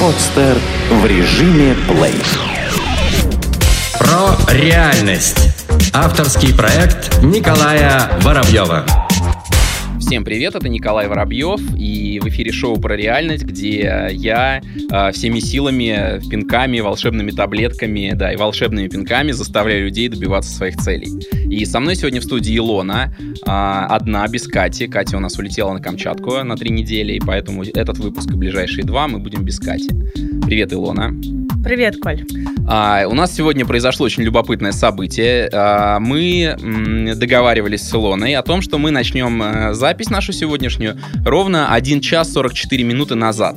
Подстер в режиме плей. Про реальность. Авторский проект Николая Воробьева. Всем привет, это Николай Воробьев, и в эфире шоу про реальность, где я э, всеми силами, пинками, волшебными таблетками, да, и волшебными пинками заставляю людей добиваться своих целей. И со мной сегодня в студии Илона, э, одна, без Кати. Катя у нас улетела на Камчатку на три недели, и поэтому этот выпуск и ближайшие два мы будем без Кати. Привет, Илона. Привет, Коль. А, у нас сегодня произошло очень любопытное событие. А, мы м, договаривались с Илоной о том, что мы начнем а, запись нашу сегодняшнюю ровно 1 час 44 минуты назад.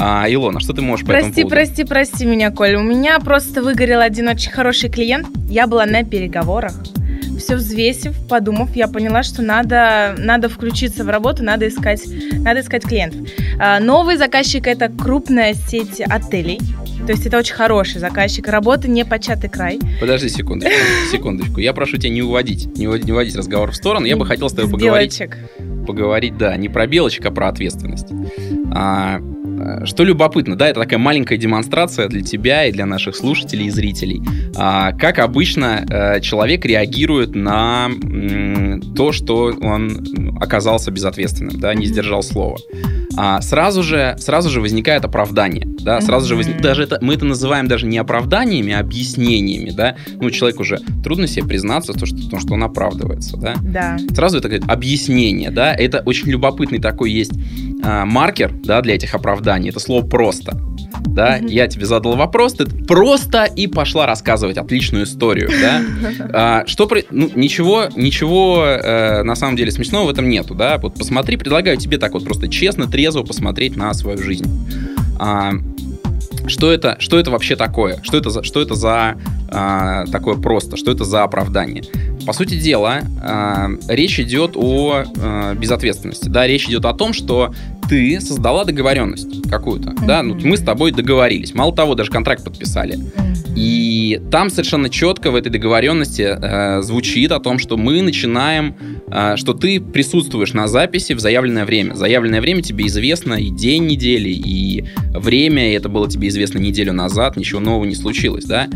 А, Илона, что ты можешь по прости, этому поводу? Прости, прости, прости меня, Коль. У меня просто выгорел один очень хороший клиент. Я была на переговорах. Все взвесив, подумав, я поняла, что надо, надо включиться в работу, надо искать, надо искать клиентов. А, новый заказчик это крупная сеть отелей. То есть это очень хороший заказчик. Работа не початый край. Подожди секундочку, секундочку. Я прошу тебя не уводить, не уводить, не уводить разговор в сторону. Я бы хотел с тобой С поговорить. белочек. Поговорить, да, не про белочек, а про ответственность. А, что любопытно, да, это такая маленькая демонстрация для тебя и для наших слушателей и зрителей. А, как обычно э, человек реагирует на то, что он оказался безответственным, да, не сдержал слова. А, сразу же, сразу же возникает оправдание, да, сразу же возник, даже это, мы это называем даже не оправданиями, а объяснениями, да, ну, человек уже трудно себе признаться, то, что, что он оправдывается, да, Да. сразу это говорит объяснение, да, это очень любопытный такой есть а, маркер, да, для этих оправданий, это слово «просто», да, Мгм. я тебе задал вопрос, ты просто и пошла рассказывать отличную историю, да, А, что, при- ну, ничего, ничего э, на самом деле смешного в этом нету, да, вот посмотри, предлагаю тебе так вот просто честно, трезво посмотреть на свою жизнь. А, что это, что это вообще такое? Что это за, что это за а, такое просто? Что это за оправдание? По сути дела, а, речь идет о а, безответственности. Да, речь идет о том, что ты создала договоренность какую-то. Да, ну, мы с тобой договорились. Мало того, даже контракт подписали. И там совершенно четко в этой договоренности э, звучит о том, что мы начинаем, э, что ты присутствуешь на записи в заявленное время. Заявленное время тебе известно и день недели, и время, и это было тебе известно неделю назад, ничего нового не случилось, да?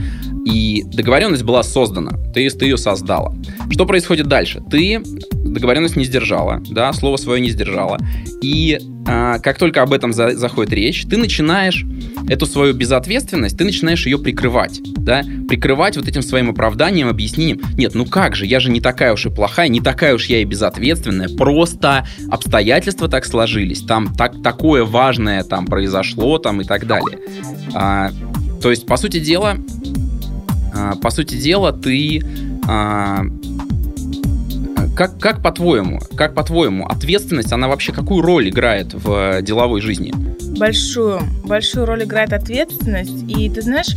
И договоренность была создана, ты, ты ее создала. Что происходит дальше? Ты договоренность не сдержала, да, слово свое не сдержала. И а, как только об этом за- заходит речь, ты начинаешь эту свою безответственность, ты начинаешь ее прикрывать, да, прикрывать вот этим своим оправданием, объяснением. Нет, ну как же, я же не такая уж и плохая, не такая уж я и безответственная, просто обстоятельства так сложились, там так, такое важное там произошло, там и так далее. А, то есть, по сути дела, а, по сути дела, ты а, как, как по-твоему, как по-твоему, ответственность, она вообще какую роль играет в деловой жизни? большую, большую роль играет ответственность. И ты знаешь,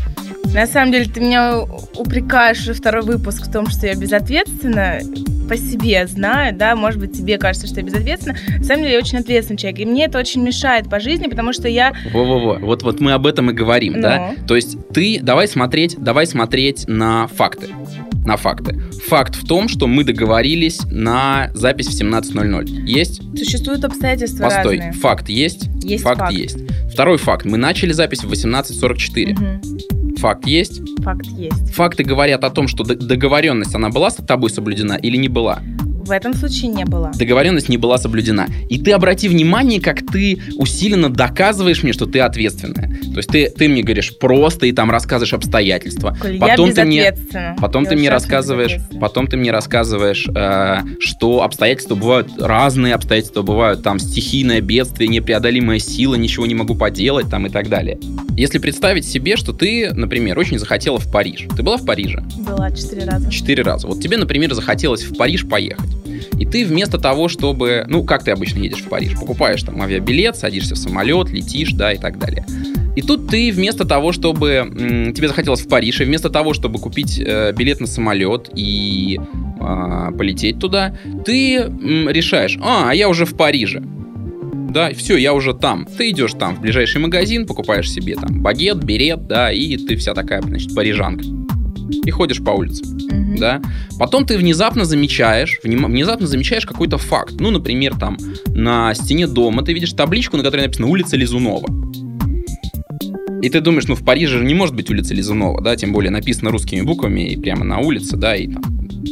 на самом деле ты меня упрекаешь уже второй выпуск в том, что я безответственна. По себе знаю, да, может быть, тебе кажется, что я безответственна. На самом деле я очень ответственный человек. И мне это очень мешает по жизни, потому что я... Во-во-во, вот, вот мы об этом и говорим, Ну. да? То есть ты, давай смотреть, давай смотреть на факты. На факты. Факт в том, что мы договорились на запись в 17.00. Есть? Существуют обстоятельства Постой. разные. Факт есть? Есть факт, факт. есть. Второй факт. Мы начали запись в 18.44. Мгм. Факт есть? Факт есть. Факты говорят о том, что договоренность, она была с тобой соблюдена или не была? В этом случае не было. Договоренность не была соблюдена. И ты обрати внимание, как ты усиленно доказываешь мне, что ты ответственная. То есть ты, ты мне говоришь просто и там рассказываешь обстоятельства. Коль, Потом ты мне, потом Я ты мне рассказываешь, потом ты мне рассказываешь, э, что обстоятельства бывают разные, обстоятельства бывают там стихийное бедствие, непреодолимая сила, ничего не могу поделать там и так далее. Если представить себе, что ты, например, очень захотела в Париж. Ты была в Париже? Была четыре раза. Четыре раза. Вот тебе, например, захотелось в Париж поехать. И ты вместо того, чтобы... Ну, как ты обычно едешь в Париж? Покупаешь там авиабилет, садишься в самолет, летишь, да, и так далее. И тут ты вместо того, чтобы... м, тебе захотелось в Париж, и вместо того, чтобы купить э, билет на самолет и а, полететь туда, ты м, решаешь, а я уже в Париже. Да, все, я уже там. Ты идешь там в ближайший магазин, покупаешь себе там багет, берет, да, и ты вся такая, значит, парижанка. И ходишь по улице. Мгм. да. Потом ты внезапно замечаешь, внезапно замечаешь какой-то факт. Ну, например, там на стене дома ты видишь табличку, на которой написано улица Лизунова. И ты думаешь, ну в Париже же не может быть улица Лизунова, да, тем более написано русскими буквами и прямо на улице, да, и там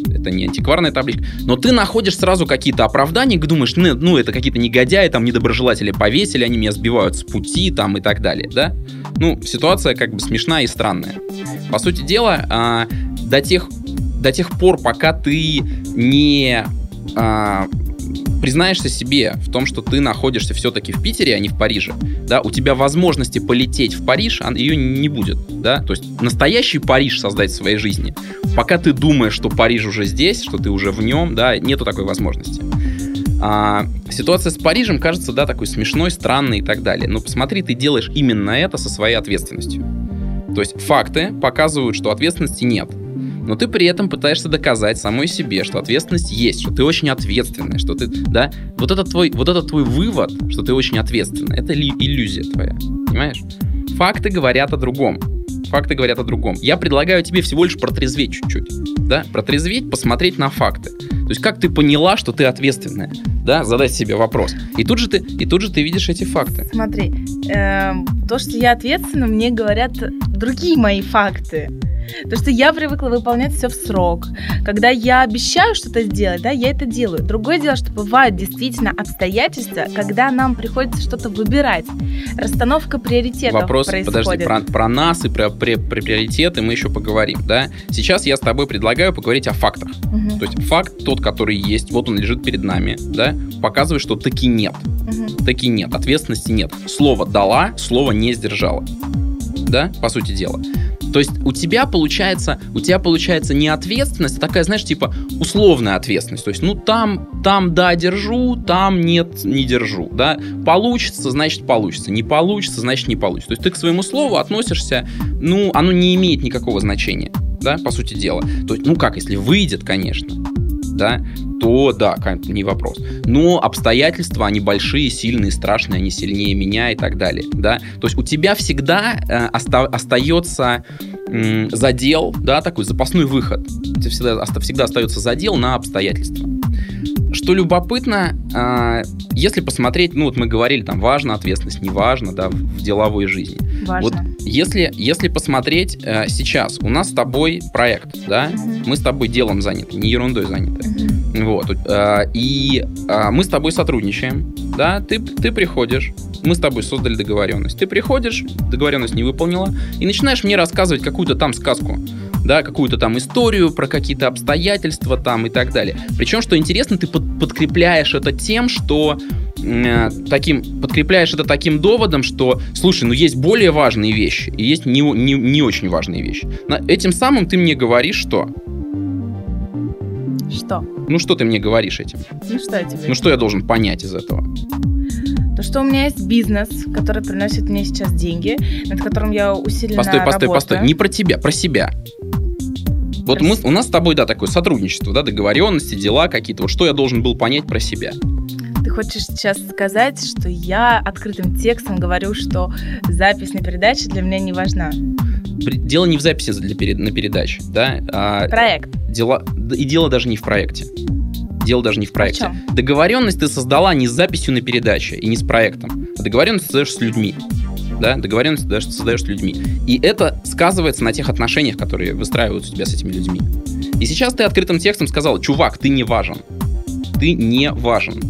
это не антикварная табличка. Но ты находишь сразу какие-то оправдания, думаешь, ну, это какие-то негодяи, там недоброжелатели повесили, они меня сбивают с пути, там и так далее, да. Ну, ситуация как бы смешная и странная. По сути дела, а, до тех до тех пор, пока ты не а, признаешься себе в том, что ты находишься все-таки в Питере, а не в Париже, да, у тебя возможности полететь в Париж, а ее не будет, да, то есть настоящий Париж создать в своей жизни, пока ты думаешь, что Париж уже здесь, что ты уже в нем, да, нету такой возможности. А, ситуация с Парижем кажется, да, такой смешной, странной и так далее. Но посмотри, ты делаешь именно это со своей ответственностью. То есть факты показывают, что ответственности нет но ты при этом пытаешься доказать самой себе, что ответственность есть, что ты очень ответственный, что ты, да, вот это твой, вот это твой вывод, что ты очень ответственный, это иллюзия твоя, понимаешь? Факты говорят о другом. Факты говорят о другом. Я предлагаю тебе всего лишь протрезветь чуть-чуть, да, протрезветь, посмотреть на факты. То есть как ты поняла, что ты ответственная, да, задать себе вопрос. И тут же ты, и тут же ты видишь эти факты. Смотри, э, то, что я ответственна, мне говорят другие мои факты. Потому что я привыкла выполнять все в срок. Когда я обещаю что-то сделать, да, я это делаю. Другое дело, что бывают действительно обстоятельства, когда нам приходится что-то выбирать. Расстановка приоритетов Вопрос, происходит. подожди, про, про нас и про, про, про приоритеты мы еще поговорим, да? Сейчас я с тобой предлагаю поговорить о фактах. Мгм, То есть факт тот, который есть, вот он лежит перед нами, да, показывает, что таки нет. мгм. Таки нет, ответственности нет. Слово дала, слово не сдержала. Да, по сути дела. То есть у тебя получается, у тебя получается не ответственность, а такая, знаешь, типа условная ответственность. То есть, ну там, там да, держу, там нет, не держу, да. Получится, значит получится. Не получится, значит не получится. То есть ты к своему слову относишься, ну, оно не имеет никакого значения, да, по сути дела. То есть, ну как, если выйдет, конечно, да, то да, не вопрос. Но обстоятельства, они большие, сильные, страшные, они сильнее меня и так далее, да. То есть у тебя всегда э, оста- остается м, задел, да, такой запасной выход. У тебя всегда, всегда остается задел на обстоятельства. Что любопытно, а, если посмотреть, ну вот мы говорили, там важна ответственность, не важно, да, в деловой жизни. Важно. Вот если, если посмотреть э, сейчас, у нас с тобой проект, да, Мгм. мы с тобой делом заняты, не ерундой заняты. Мгм. Вот. э, И э, мы с тобой сотрудничаем. Да, ты, ты приходишь, мы с тобой создали договоренность. Ты приходишь, договоренность не выполнила, и начинаешь мне рассказывать какую-то там сказку. Да, какую-то там историю про какие-то обстоятельства там и так далее. Причем, что интересно, ты под- подкрепляешь это тем, что э, таким подкрепляешь это таким доводом, что, слушай, ну есть более важные вещи и есть не, не, не очень важные вещи. На- этим самым ты мне говоришь, что? Что? Ну что ты мне говоришь этим? Ну что я тебе? Ну что я должен понять из этого? То, что у меня есть бизнес, который приносит мне сейчас деньги, над которым я усиленно Постой, постой, работаю. постой. Не про тебя, про себя. Вот мы, у нас с тобой, да, такое сотрудничество, да, договоренности, дела какие-то. Вот что я должен был понять про себя? Ты хочешь сейчас сказать, что я открытым текстом говорю, что запись на передаче для меня не важна? Дело не в записи для перед- на передаче, да, а Проект. дела, и дело даже не в проекте. Дело даже не в проекте. чем? Договоренность ты создала не с записью на передаче и не с проектом. А договоренность создаешь с людьми. Да, договоренность создаешь, создаешь с людьми. И это сказывается на тех отношениях, которые выстраивают у тебя с этими людьми. И сейчас ты открытым текстом сказал, чувак, ты не важен. Ты не важен.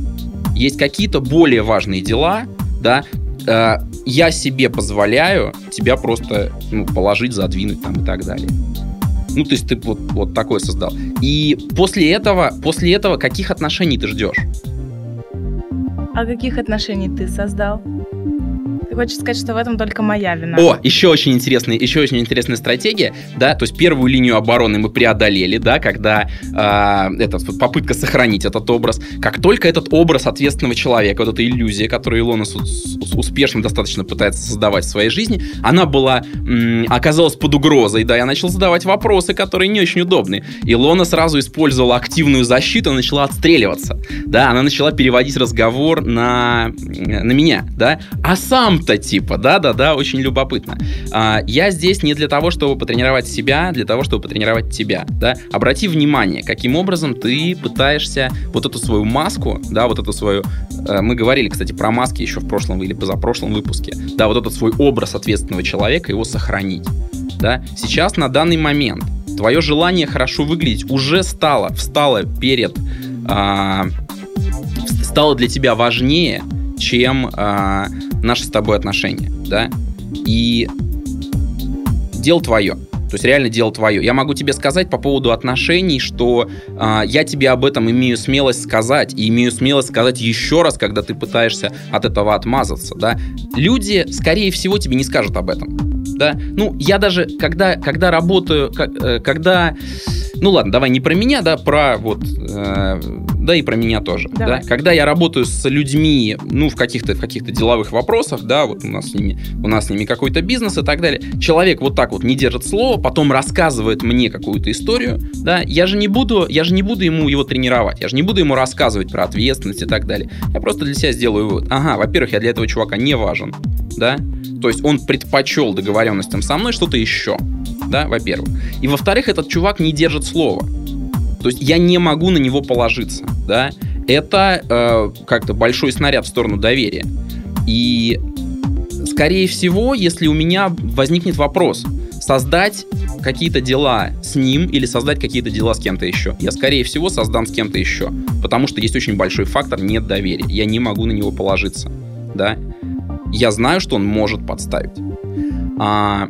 Есть какие-то более важные дела, да, э, я себе позволяю тебя просто ну, положить, задвинуть там и так далее. Ну, то есть ты вот, вот такое создал. И после этого, после этого каких отношений ты ждешь? А каких отношений ты создал? Ты хочешь сказать, что в этом только моя вина? О, еще очень интересная, еще очень интересная стратегия, да, то есть первую линию обороны мы преодолели, да, когда а, это, вот попытка сохранить этот образ. Как только этот образ ответственного человека, вот эта иллюзия, которую Илона успешно достаточно пытается создавать в своей жизни, она была, м, оказалась под угрозой, да, я начал задавать вопросы, которые не очень удобны. Илона сразу использовала активную защиту, начала отстреливаться, да, она начала переводить разговор на, на меня, да, а сам круто, типа, да-да-да, очень любопытно. А, я здесь не для того, чтобы потренировать себя, для того, чтобы потренировать тебя, да. Обрати внимание, каким образом ты пытаешься вот эту свою маску, да, вот эту свою... Э, мы говорили, кстати, про маски еще в прошлом или позапрошлом выпуске. Да, вот этот свой образ ответственного человека, его сохранить. Да. Сейчас, на данный момент, твое желание хорошо выглядеть уже стало, встало перед... А, стало для тебя важнее, чем а, наши с тобой отношения, да? И дело твое. То есть реально дело твое. Я могу тебе сказать по поводу отношений, что э, я тебе об этом имею смелость сказать. И имею смелость сказать еще раз, когда ты пытаешься от этого отмазаться. Да? Люди, скорее всего, тебе не скажут об этом. Да? Ну, я даже, когда, когда работаю, э, когда... Ну ладно, давай не про меня, да, про вот э, да и про меня тоже. Да? Когда я работаю с людьми, ну, в каких-то в каких-то деловых вопросах, да, вот у нас с ними, у нас с ними какой-то бизнес и так далее, человек вот так вот не держит слово, потом рассказывает мне какую-то историю, да, я же не буду, я же не буду ему его тренировать, я же не буду ему рассказывать про ответственность и так далее. Я просто для себя сделаю вывод. Ага, во-первых, я для этого чувака не важен, да, то есть он предпочел договоренностям со мной что-то еще, да, во-первых. И во-вторых, этот чувак не держит слова. То есть я не могу на него положиться, да. Это э, как-то большой снаряд в сторону доверия. И, скорее всего, если у меня возникнет вопрос, создать какие-то дела с ним или создать какие-то дела с кем-то еще. Я, скорее всего, создам с кем-то еще. Потому что есть очень большой фактор нет доверия. Я не могу на него положиться. Да? Я знаю, что он может подставить. А,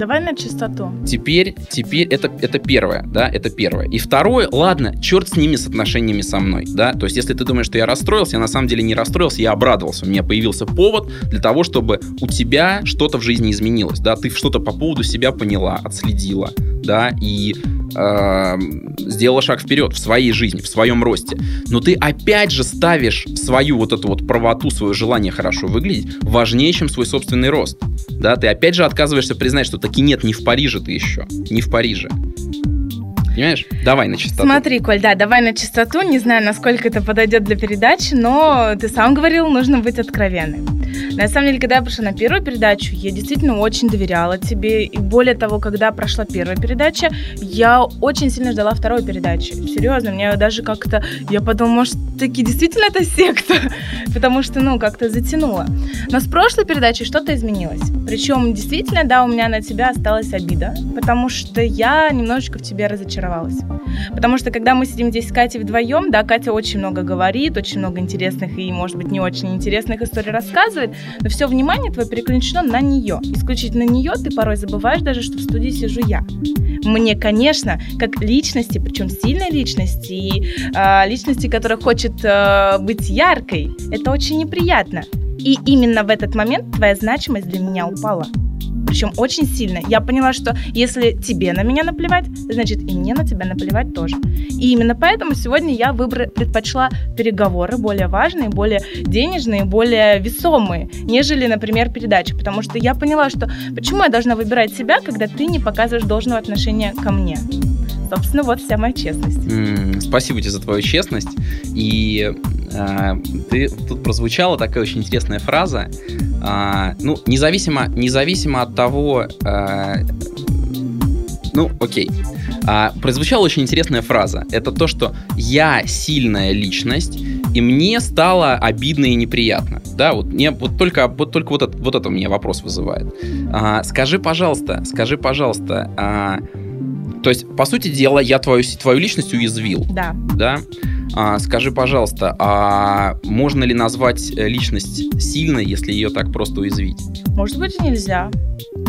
Давай на чистоту. Теперь, теперь это, это первое, да, это первое. И второе, ладно, черт с ними, с отношениями со мной, да, то есть если ты думаешь, что я расстроился, я на самом деле не расстроился, я обрадовался, у меня появился повод для того, чтобы у тебя что-то в жизни изменилось, да, ты что-то по поводу себя поняла, отследила, да, и э, сделала шаг вперед в своей жизни, в своем росте. Но ты опять же ставишь свою вот эту вот правоту, свое желание хорошо выглядеть важнее, чем свой собственный рост. Да, ты опять же отказываешься признать, что таки нет, не в Париже ты еще, не в Париже. Понимаешь? Давай на чистоту. Смотри, Коль, да, давай на чистоту. Не знаю, насколько это подойдет для передачи, но ты сам говорил, нужно быть откровенным. На самом деле, когда я пришла на первую передачу, я действительно очень доверяла тебе. И более того, когда прошла первая передача, я очень сильно ждала второй передачи. Серьезно, мне даже как-то... Я подумала, может, таки действительно это секта? Потому что, ну, как-то затянуло. Но с прошлой передачей что-то изменилось. Причем, действительно, да, у меня на тебя осталась обида, потому что я немножечко в тебе разочаровалась. Потому что, когда мы сидим здесь с Катей вдвоем, да, Катя очень много говорит, очень много интересных и, может быть, не очень интересных историй рассказывает, но все внимание твое переключено на нее. Исключительно нее ты порой забываешь даже, что в студии сижу я. Мне, конечно, как личности, причем сильной личности, и э, личности, которая хочет э, быть яркой, это очень неприятно. И именно в этот момент твоя значимость для меня упала причем очень сильно. Я поняла, что если тебе на меня наплевать, значит и мне на тебя наплевать тоже. И именно поэтому сегодня я выбор... предпочла переговоры более важные, более денежные, более весомые, нежели, например, передачи. Потому что я поняла, что почему я должна выбирать себя, когда ты не показываешь должного отношения ко мне. Собственно, вот вся моя честность. Mm, спасибо тебе за твою честность. И э, ты, тут прозвучала такая очень интересная фраза. Э, ну, независимо, независимо от того... Э, ну, окей. А, прозвучала очень интересная фраза. Это то, что я сильная личность, и мне стало обидно и неприятно. Да, вот мне вот только вот только вот это, вот это у меня вопрос вызывает. А, скажи, пожалуйста, скажи, пожалуйста, а, то есть, по сути дела, я твою, твою личность уязвил. Да. Да? А, скажи, пожалуйста, а можно ли назвать э, личность сильной, если ее так просто уязвить? Может быть, нельзя.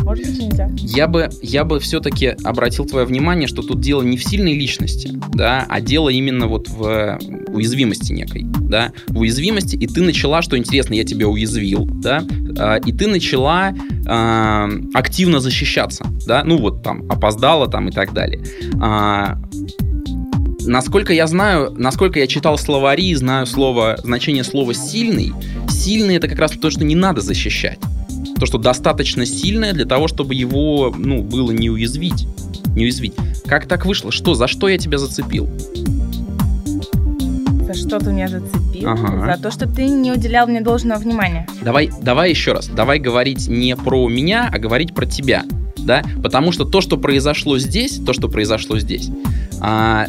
Может быть, нельзя. Я бы, я бы все-таки обратил твое внимание, что тут дело не в сильной личности, да, а дело именно вот в уязвимости некой, да, в уязвимости, и ты начала, что интересно, я тебя уязвил, да, а, и ты начала э, активно защищаться, да, ну вот там опоздала там и так далее. Насколько я знаю, насколько я читал словари, знаю слово, значение слова «сильный», сильный — это как раз то, что не надо защищать. То, что достаточно сильное для того, чтобы его, ну, было не уязвить. Не уязвить. Как так вышло? Что? За что я тебя зацепил? За что что ты меня зацепил, Ага. за то, что ты не уделял мне должного внимания. Давай, давай еще раз. Давай говорить не про меня, а говорить про тебя. Да? Потому что то, что произошло здесь, то, что произошло здесь, а,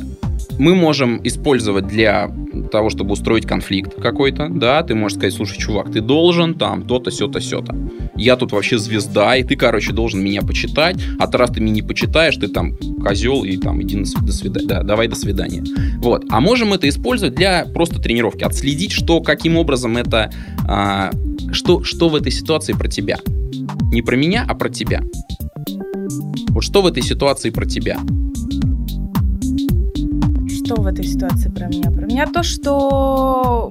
мы можем использовать для того, чтобы устроить конфликт какой-то, да, ты можешь сказать, слушай, чувак, ты должен там то-то, сё-то, сё-то. Я тут вообще звезда, и ты, короче, должен меня почитать, а то раз ты меня не почитаешь, ты там козел, и там иди на св- до свидания, да, давай до свидания. Вот. А можем это использовать для просто тренировки, отследить, что, каким образом это, а, что, что в этой ситуации про тебя. Не про меня, а про тебя. Вот что в этой ситуации про тебя? Что в этой ситуации про меня? Про меня то, что...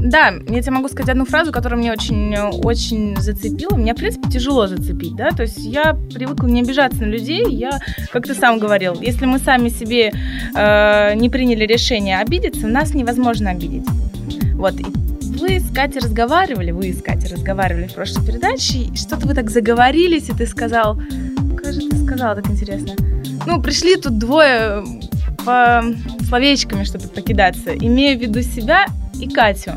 Да, я тебе могу сказать одну фразу, которая меня очень, очень зацепила. Меня, в принципе, тяжело зацепить, да, то есть я привыкла не обижаться на людей, я, как ты сам говорил, если мы сами себе э, не приняли решение обидеться, нас невозможно обидеть. Вот, и вы с Катей разговаривали, вы с Катей разговаривали в прошлой передаче, и что-то вы так заговорились, и ты сказал, как же ты сказал так интересно? Ну, пришли тут двое по словечками, чтобы покидаться, имея в виду себя и Катю.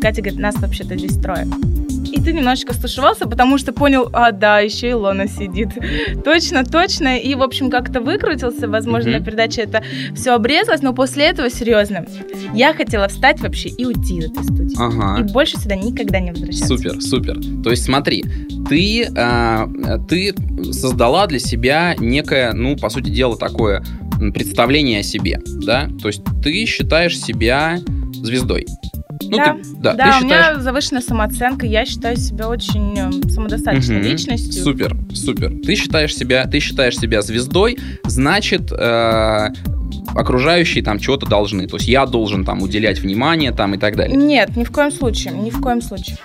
Катя говорит, нас вообще-то здесь трое. И ты немножечко стушевался, потому что понял, а, да, еще Илона сидит. точно, точно. И, в общем, как-то выкрутился. Возможно, на передаче это все обрезалось, но после этого, серьезно, я хотела встать вообще и уйти из этой студии. Ага. И больше сюда никогда не возвращаться. Супер, супер. То есть смотри, ты, а, ты создала для себя некое, ну, по сути дела, такое представление о себе, да? То есть ты считаешь себя звездой. Ну, Да, ты, да, Да, ты у считаешь... меня завышенная самооценка, я считаю себя очень э, самодостаточной Мгм. личностью. Супер, супер. Ты считаешь себя, ты считаешь себя звездой, значит, э, окружающие там чего-то должны. То есть я должен там уделять внимание там и так далее. Нет, ни в коем случае, ни в коем случае.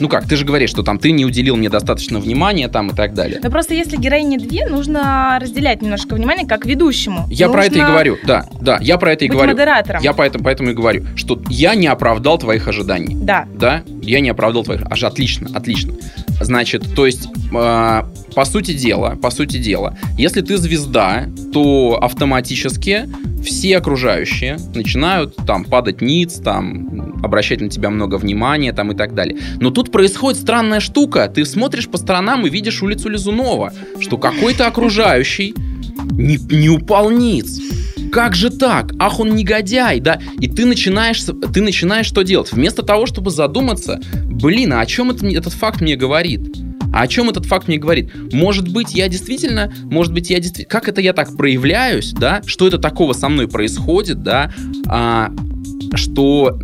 Ну как, ты же говоришь, что там ты не уделил мне достаточно внимания там и так далее. Но просто если героини две, нужно разделять немножко внимание как ведущему. Я про это и Нужно говорю, да, да, я про это и быть говорю. модератором. Я поэтому, поэтому и говорю, что я не оправдал твоих ожиданий. Да. Да, я не оправдал твоих. Аж отлично, отлично. Значит, то есть, э, по сути дела, по сути дела, если ты звезда, то автоматически все окружающие начинают там падать ниц, там обращать на тебя много внимания, там и так далее. Но тут происходит странная штука. Ты смотришь по сторонам и видишь улицу Лизунова, что какой-то окружающий не, не упал ниц. Как же так? Ах, он негодяй, да? И ты начинаешь, ты начинаешь что делать? Вместо того, чтобы задуматься, блин, а о чем это, этот факт мне говорит? А о чем этот факт мне говорит? Может быть, я действительно, может быть, я действительно, как это я так проявляюсь, да? Что это такого со мной происходит, да? А, что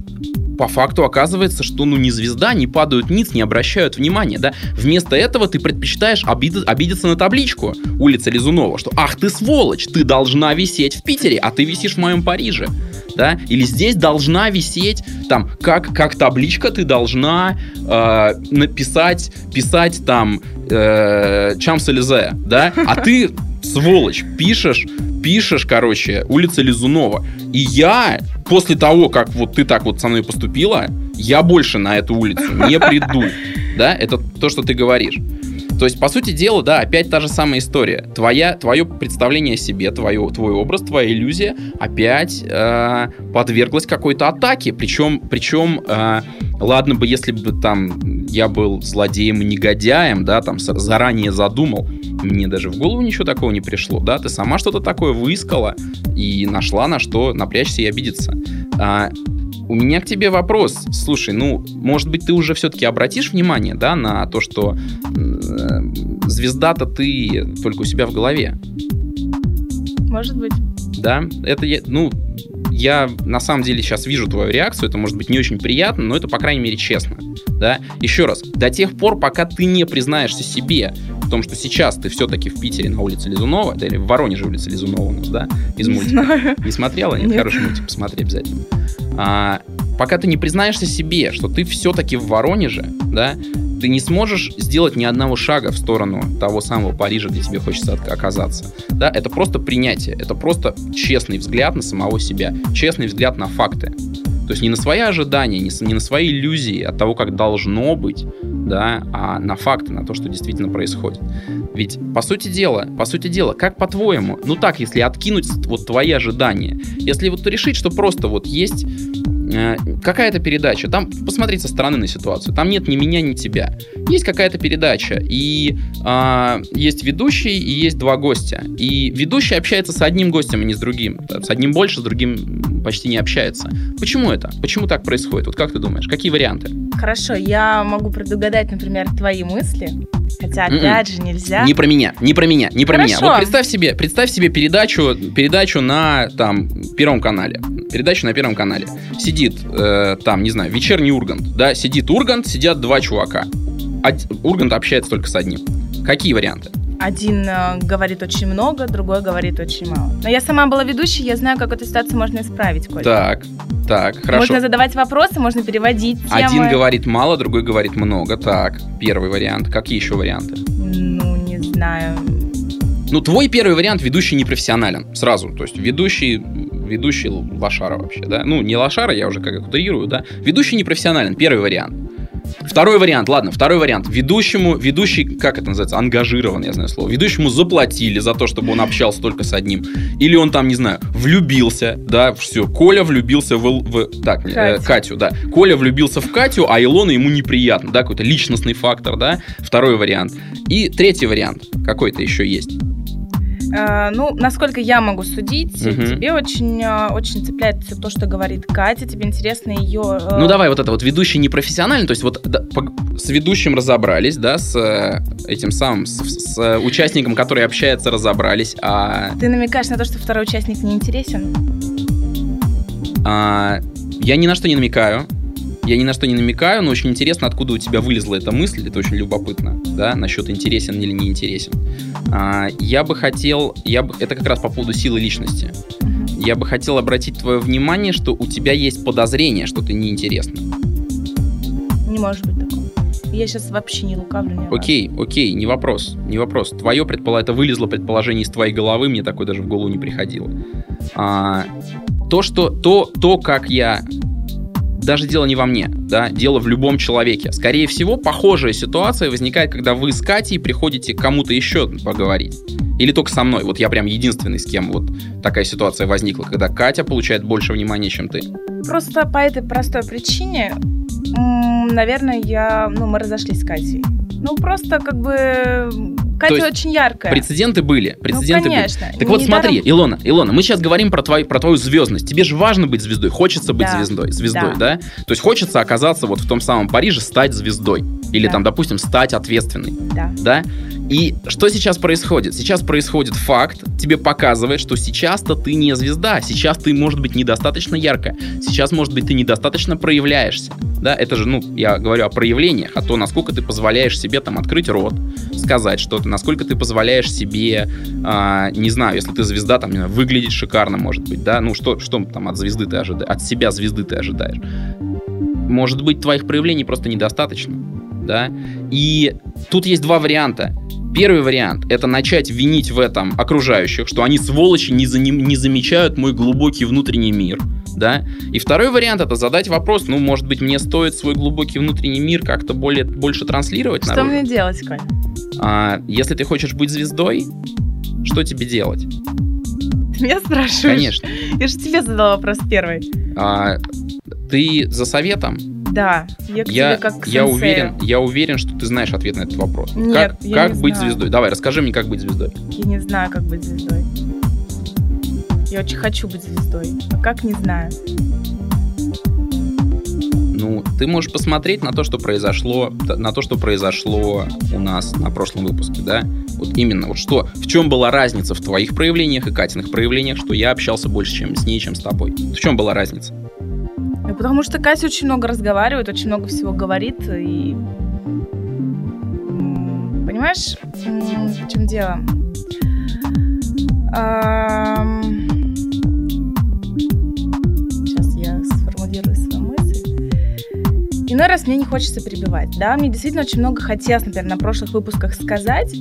по факту оказывается, что ну не звезда, не падают ниц, не обращают внимания, да. Вместо этого ты предпочитаешь обид- обидеться на табличку улица Лизунова, что ах ты сволочь, ты должна висеть в Питере, а ты висишь в моем Париже. Да? Или здесь должна висеть, там, как, как табличка ты должна э, написать, писать там э, Чамс-Элизе, да? А ты, сволочь, пишешь, пишешь, короче, улица Лизунова. И я, после того, как вот ты так вот со мной поступила, я больше на эту улицу не приду. Да, это то, что ты говоришь. То есть, по сути дела, да, опять та же самая история. Твоя, твое представление о себе, твое, твой образ, твоя иллюзия опять э, подверглась какой-то атаке. Причем, причем э, ладно бы, если бы там я был злодеем и негодяем, да, там заранее задумал, мне даже в голову ничего такого не пришло, да, ты сама что-то такое выискала и нашла на что напрячься и обидеться. А, у меня к тебе вопрос. Слушай, ну, может быть, ты уже все-таки обратишь внимание, да, на то, что э, звезда-то ты только у себя в голове, Может быть. да? Это, я- ну, я на самом деле сейчас вижу твою реакцию, это может быть не очень приятно, но это, по крайней мере, честно, да? Еще раз, до тех пор, пока ты не признаешься себе том, что сейчас ты все-таки в Питере на улице Лизунова, да, или в Воронеже улица Лизунова у нас, да, из мультика. знаю. Не смотрела? Нет, Нет. хороший мультик, посмотри обязательно. А, пока ты не признаешься себе, что ты все-таки в Воронеже, да, ты не сможешь сделать ни одного шага в сторону того самого Парижа, где тебе хочется оказаться. Да, это просто принятие, это просто честный взгляд на самого себя, честный взгляд на факты. То есть не на свои ожидания, не, на свои иллюзии от того, как должно быть, да, а на факты, на то, что действительно происходит. Ведь, по сути дела, по сути дела, как по-твоему, ну так, если откинуть вот твои ожидания, если вот решить, что просто вот есть какая-то передача, там посмотреть со стороны на ситуацию, там нет ни меня, ни тебя. Есть какая-то передача, и э, есть ведущий, и есть два гостя. И ведущий общается с одним гостем, а не с другим. С одним больше, с другим почти не общается. Почему это? Почему так происходит? Вот как ты думаешь? Какие варианты? Хорошо, я могу предугадать, например, твои мысли. Хотя, опять М-м. же, нельзя. Не про меня, не про меня, не про меня. Хорошо. Вот представь себе, представь себе передачу, передачу на там Первом канале. Передачу на Первом канале. Сидит э, там, не знаю, вечерний Ургант, да, сидит Ургант, сидят два чувака. Од- Ургант общается только с одним. Какие варианты? Один э, говорит очень много, другой говорит очень мало. Но я сама была ведущей, я знаю, как эту ситуацию можно исправить, Коль. Так, так, хорошо. Можно задавать вопросы, можно переводить темы. Один говорит мало, другой говорит много. Так, первый вариант. Какие еще варианты? Ну, не знаю. Ну, твой первый вариант ведущий непрофессионален. Сразу. То есть ведущий, ведущий лошара вообще, да? Ну, не лошара, я уже как утрирую, да? Ведущий непрофессионален. Первый вариант. Второй вариант, ладно, второй вариант. Ведущему, ведущий, как это называется, ангажирован, я знаю слово. Ведущему заплатили за то, чтобы он общался только с одним. Или он там, не знаю, влюбился, да, все. Коля влюбился в... В- так, э. Катю, да. Коля влюбился в Катю, а Илона ему неприятно, да, какой-то личностный фактор, да. Второй вариант. И третий вариант какой-то еще есть. Э, ну, насколько я могу судить, Мгм. тебе очень, э, очень цепляет всё то, что говорит Катя, тебе интересно ее... э, Ну давай вот это вот ведущий непрофессиональный, то есть вот да, пог- с ведущим разобрались, да, с этим самым, с, с, участником, который общается, разобрались, а, Ты намекаешь на то, что второй участник не интересен? а, я ни на что не намекаю, я ни на что не намекаю, но очень интересно, откуда у тебя вылезла эта мысль, это очень любопытно, да, насчет интересен или не интересен. А, я бы хотел, я бы, это как раз по поводу силы личности. Я бы хотел обратить твое внимание, что у тебя есть подозрение, что ты неинтересна. Не может быть такого. Я сейчас вообще не лукавлю. разу. Окей, окей, не вопрос, не вопрос. Твое предположение, это вылезло предположение из твоей головы, мне такое даже в голову не приходило. А, то, что, то, то, как я, даже дело не во мне, да, дело в любом человеке. Скорее всего, похожая ситуация возникает, когда вы с Катей приходите к кому-то еще поговорить. Или только со мной. Вот я прям единственный, с кем вот такая ситуация возникла, когда Катя получает больше внимания, чем ты. Просто по этой простой причине, наверное, я, ну, мы разошлись с Катей. Ну, просто как бы Катя есть очень яркая. Прецеденты были, прецеденты ну, были. конечно. Так вот смотри, Недаром- Илона, Илона, мы сейчас говорим про, твой, про твою звездность. Тебе же важно быть звездой, хочется быть Да. звездой, звездой, да. То есть хочется оказаться вот в том самом Париже, стать звездой. Или Да. там, допустим, стать ответственной, Да. да. И что сейчас происходит? Сейчас происходит факт, тебе показывает, что сейчас-то ты не звезда, сейчас ты, может быть, недостаточно яркая, сейчас, может быть, ты недостаточно проявляешься, да, это же, ну, я говорю о проявлениях, о том, насколько ты позволяешь себе там открыть рот, сказать что-то, насколько ты позволяешь себе, а, не знаю, если ты звезда, там, не выглядеть шикарно, может быть, да, ну, что, что там от звезды ты ожидаешь, от себя звезды ты ожидаешь. Может быть, твоих проявлений просто недостаточно, да, и тут есть два варианта. Первый вариант — это начать винить в этом окружающих, что они, сволочи, не, за не замечают мой глубокий внутренний мир, да. И второй вариант — это задать вопрос, ну, может быть, мне стоит свой глубокий внутренний мир как-то более, больше транслировать Что наружу? мне делать, Коль? А, если ты хочешь быть звездой, что тебе делать? Ты меня спрашиваешь? Конечно. Я же тебе задала вопрос первый. А, ты за советом? Да, я Я, как я уверен, я уверен, что ты знаешь ответ на этот вопрос. Нет, как я как не быть знаю. звездой? Давай, расскажи мне, как быть звездой. Я не знаю, как быть звездой. Я очень хочу быть звездой. А как, не знаю. Ну, ты можешь посмотреть на то, что произошло, на то, что произошло у нас на прошлом выпуске, да? Вот именно, вот что, в чем была разница в твоих проявлениях и Катиных проявлениях, что я общался больше чем с ней, чем с тобой. В чем была разница? Ну, потому что Катя очень много разговаривает, очень много всего говорит, и... Понимаешь, в чем дело? Сейчас Иной раз мне не хочется перебивать, да, мне действительно очень много хотелось, например, на прошлых выпусках сказать,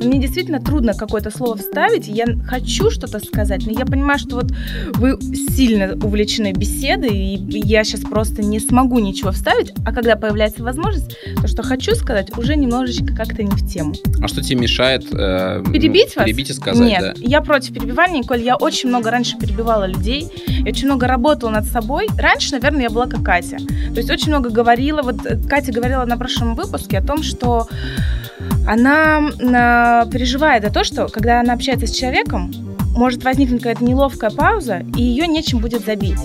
Мне действительно трудно какое-то слово вставить, я хочу что-то сказать, но я понимаю, что вот вы сильно увлечены беседой, и я сейчас просто не смогу ничего вставить, а когда появляется возможность, то, что хочу сказать, уже немножечко как-то не в тему. А что тебе мешает э, перебить ну, вас? Перебить и сказать, Нет, да. я против перебивания, Николь. Я очень много раньше перебивала людей, я очень много работала над собой. Раньше, наверное, я была как Катя. То есть очень много говорила. Вот э, Катя говорила на прошлом выпуске о том, что она переживает за то, что когда она общается с человеком, может возникнуть какая-то неловкая пауза, и ее нечем будет забить.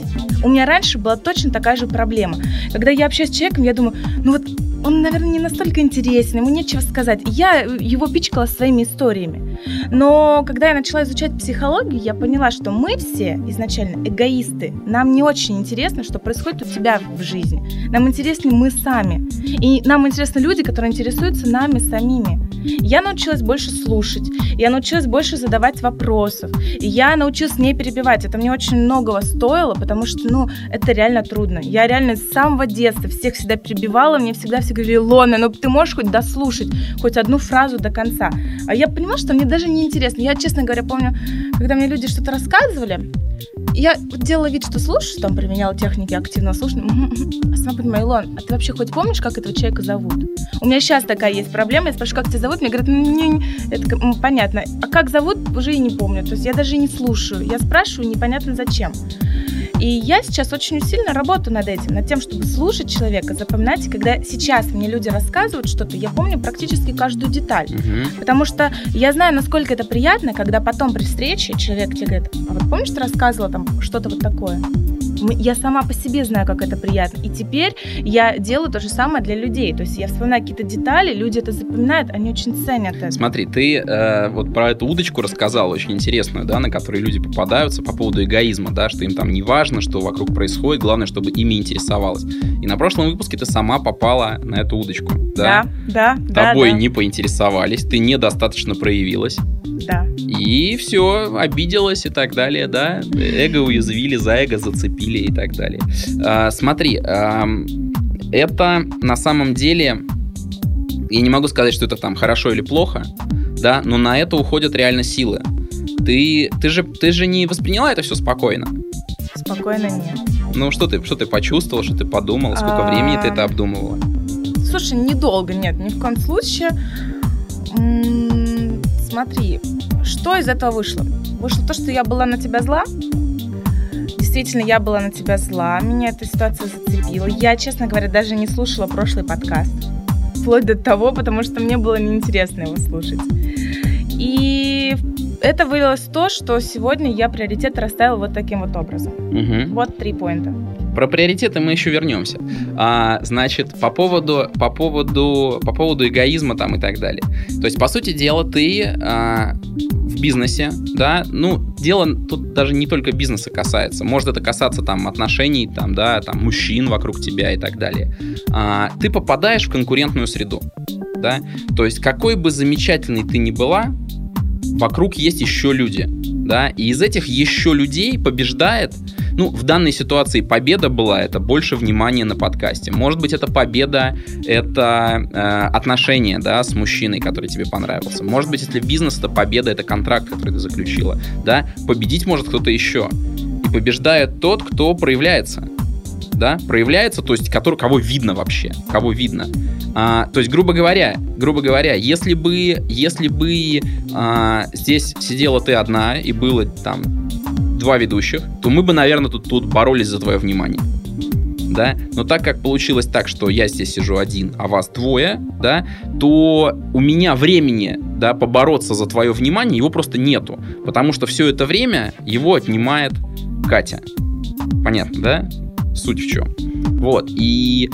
У меня раньше была точно такая же проблема. Когда я общаюсь с человеком, я думаю, ну вот он, наверное, не настолько интересен, ему нечего сказать. Я его пичкала своими историями. Но когда я начала изучать психологию, я поняла, что мы все изначально эгоисты. Нам не очень интересно, что происходит у тебя в жизни. Нам интересны мы сами. И нам интересны люди, которые интересуются нами самими. Я научилась больше слушать, я научилась больше задавать вопросов, я научилась не перебивать. Это мне очень многого стоило, потому что, ну, это реально трудно. Я реально с самого детства всех всегда перебивала, мне всегда все говорили, Лона, ну ты можешь хоть дослушать, хоть одну фразу до конца. А я понимала, что мне даже не интересно. Я, честно говоря, помню, когда мне люди что-то рассказывали, я делала вид, что слушаю, там применяла техники активного слушания. А сама понимаю, Илон, а ты вообще хоть помнишь, как этого человека зовут? У меня сейчас такая есть проблема, я спрашиваю, как тебя зовут, мне говорят, не, это понятно. А как зовут, уже и не помню. То есть я даже не слушаю. Я спрашиваю, непонятно зачем. И я сейчас очень сильно работаю над этим, над тем, чтобы слушать человека, запоминать. И когда сейчас мне люди рассказывают что-то, я помню практически каждую деталь. Мгм. Потому что я знаю, насколько это приятно, когда потом при встрече человек тебе говорит, а вот помнишь, ты рассказывала там что-то вот такое? Я сама по себе знаю, как это приятно. И теперь я делаю то же самое для людей. То есть я вспоминаю какие-то детали, люди это запоминают, они очень ценят это. Смотри, ты э, вот про эту удочку рассказал очень интересную, да, на которой люди попадаются по поводу эгоизма, да, что им там не важно, что вокруг происходит, главное, чтобы ими интересовалось. И на прошлом выпуске ты сама попала на эту удочку, да? Да, да, да. Тобой да, не поинтересовались, ты недостаточно проявилась, да. и все, обиделась и так далее, да? Эго уязвили, за эго зацепили и так далее. А, смотри, ам, это на самом деле, я не могу сказать, что это там хорошо или плохо, да, но на это уходят реально силы. Ты, ты, же, ты же не восприняла это все спокойно. Спокойно нет. Ну, что ты, что ты почувствовала, что ты подумала, сколько А. времени ты это обдумывала? Слушай, недолго, нет, ни в коем случае. М, Смотри, что из этого вышло? Вышло то, что я была на тебя зла. Действительно, я была на тебя зла. Меня эта ситуация зацепила. Я, честно говоря, даже не слушала прошлый подкаст. Вплоть до того, потому что мне было неинтересно его слушать. И это вылилось в то, что сегодня я приоритет расставила вот таким вот образом. Мгм. Вот три поинта. Про приоритеты мы еще вернемся. А, значит, по поводу, по поводу, по поводу эгоизма там и так далее. То есть, по сути дела, ты а, в бизнесе, да, ну, дело тут даже не только бизнеса касается. Может это касаться там отношений, там, да, там, мужчин вокруг тебя и так далее. А, ты попадаешь в конкурентную среду, да. То есть, какой бы замечательной ты ни была, вокруг есть еще люди, да, и из этих еще людей побеждает ну, в данной ситуации победа была, это больше внимания на подкасте. Может быть, это победа, это э, отношения, да, с мужчиной, который тебе понравился. Может быть, если бизнес, это победа, это контракт, который ты заключила, да. Победить может кто-то еще. И побеждает тот, кто проявляется. Да, проявляется, то есть, который, кого видно вообще, кого видно. А, то есть, грубо говоря, грубо говоря, если бы, если бы а, здесь сидела ты одна и было там два ведущих, то мы бы, наверное, тут, тут боролись за твое внимание. Да? Но так как получилось так, что я здесь сижу один, а вас двое, да, то у меня времени, да, побороться за твое внимание, его просто нету. Потому что все это время его отнимает Катя. Понятно, да? Суть в чем. Вот. И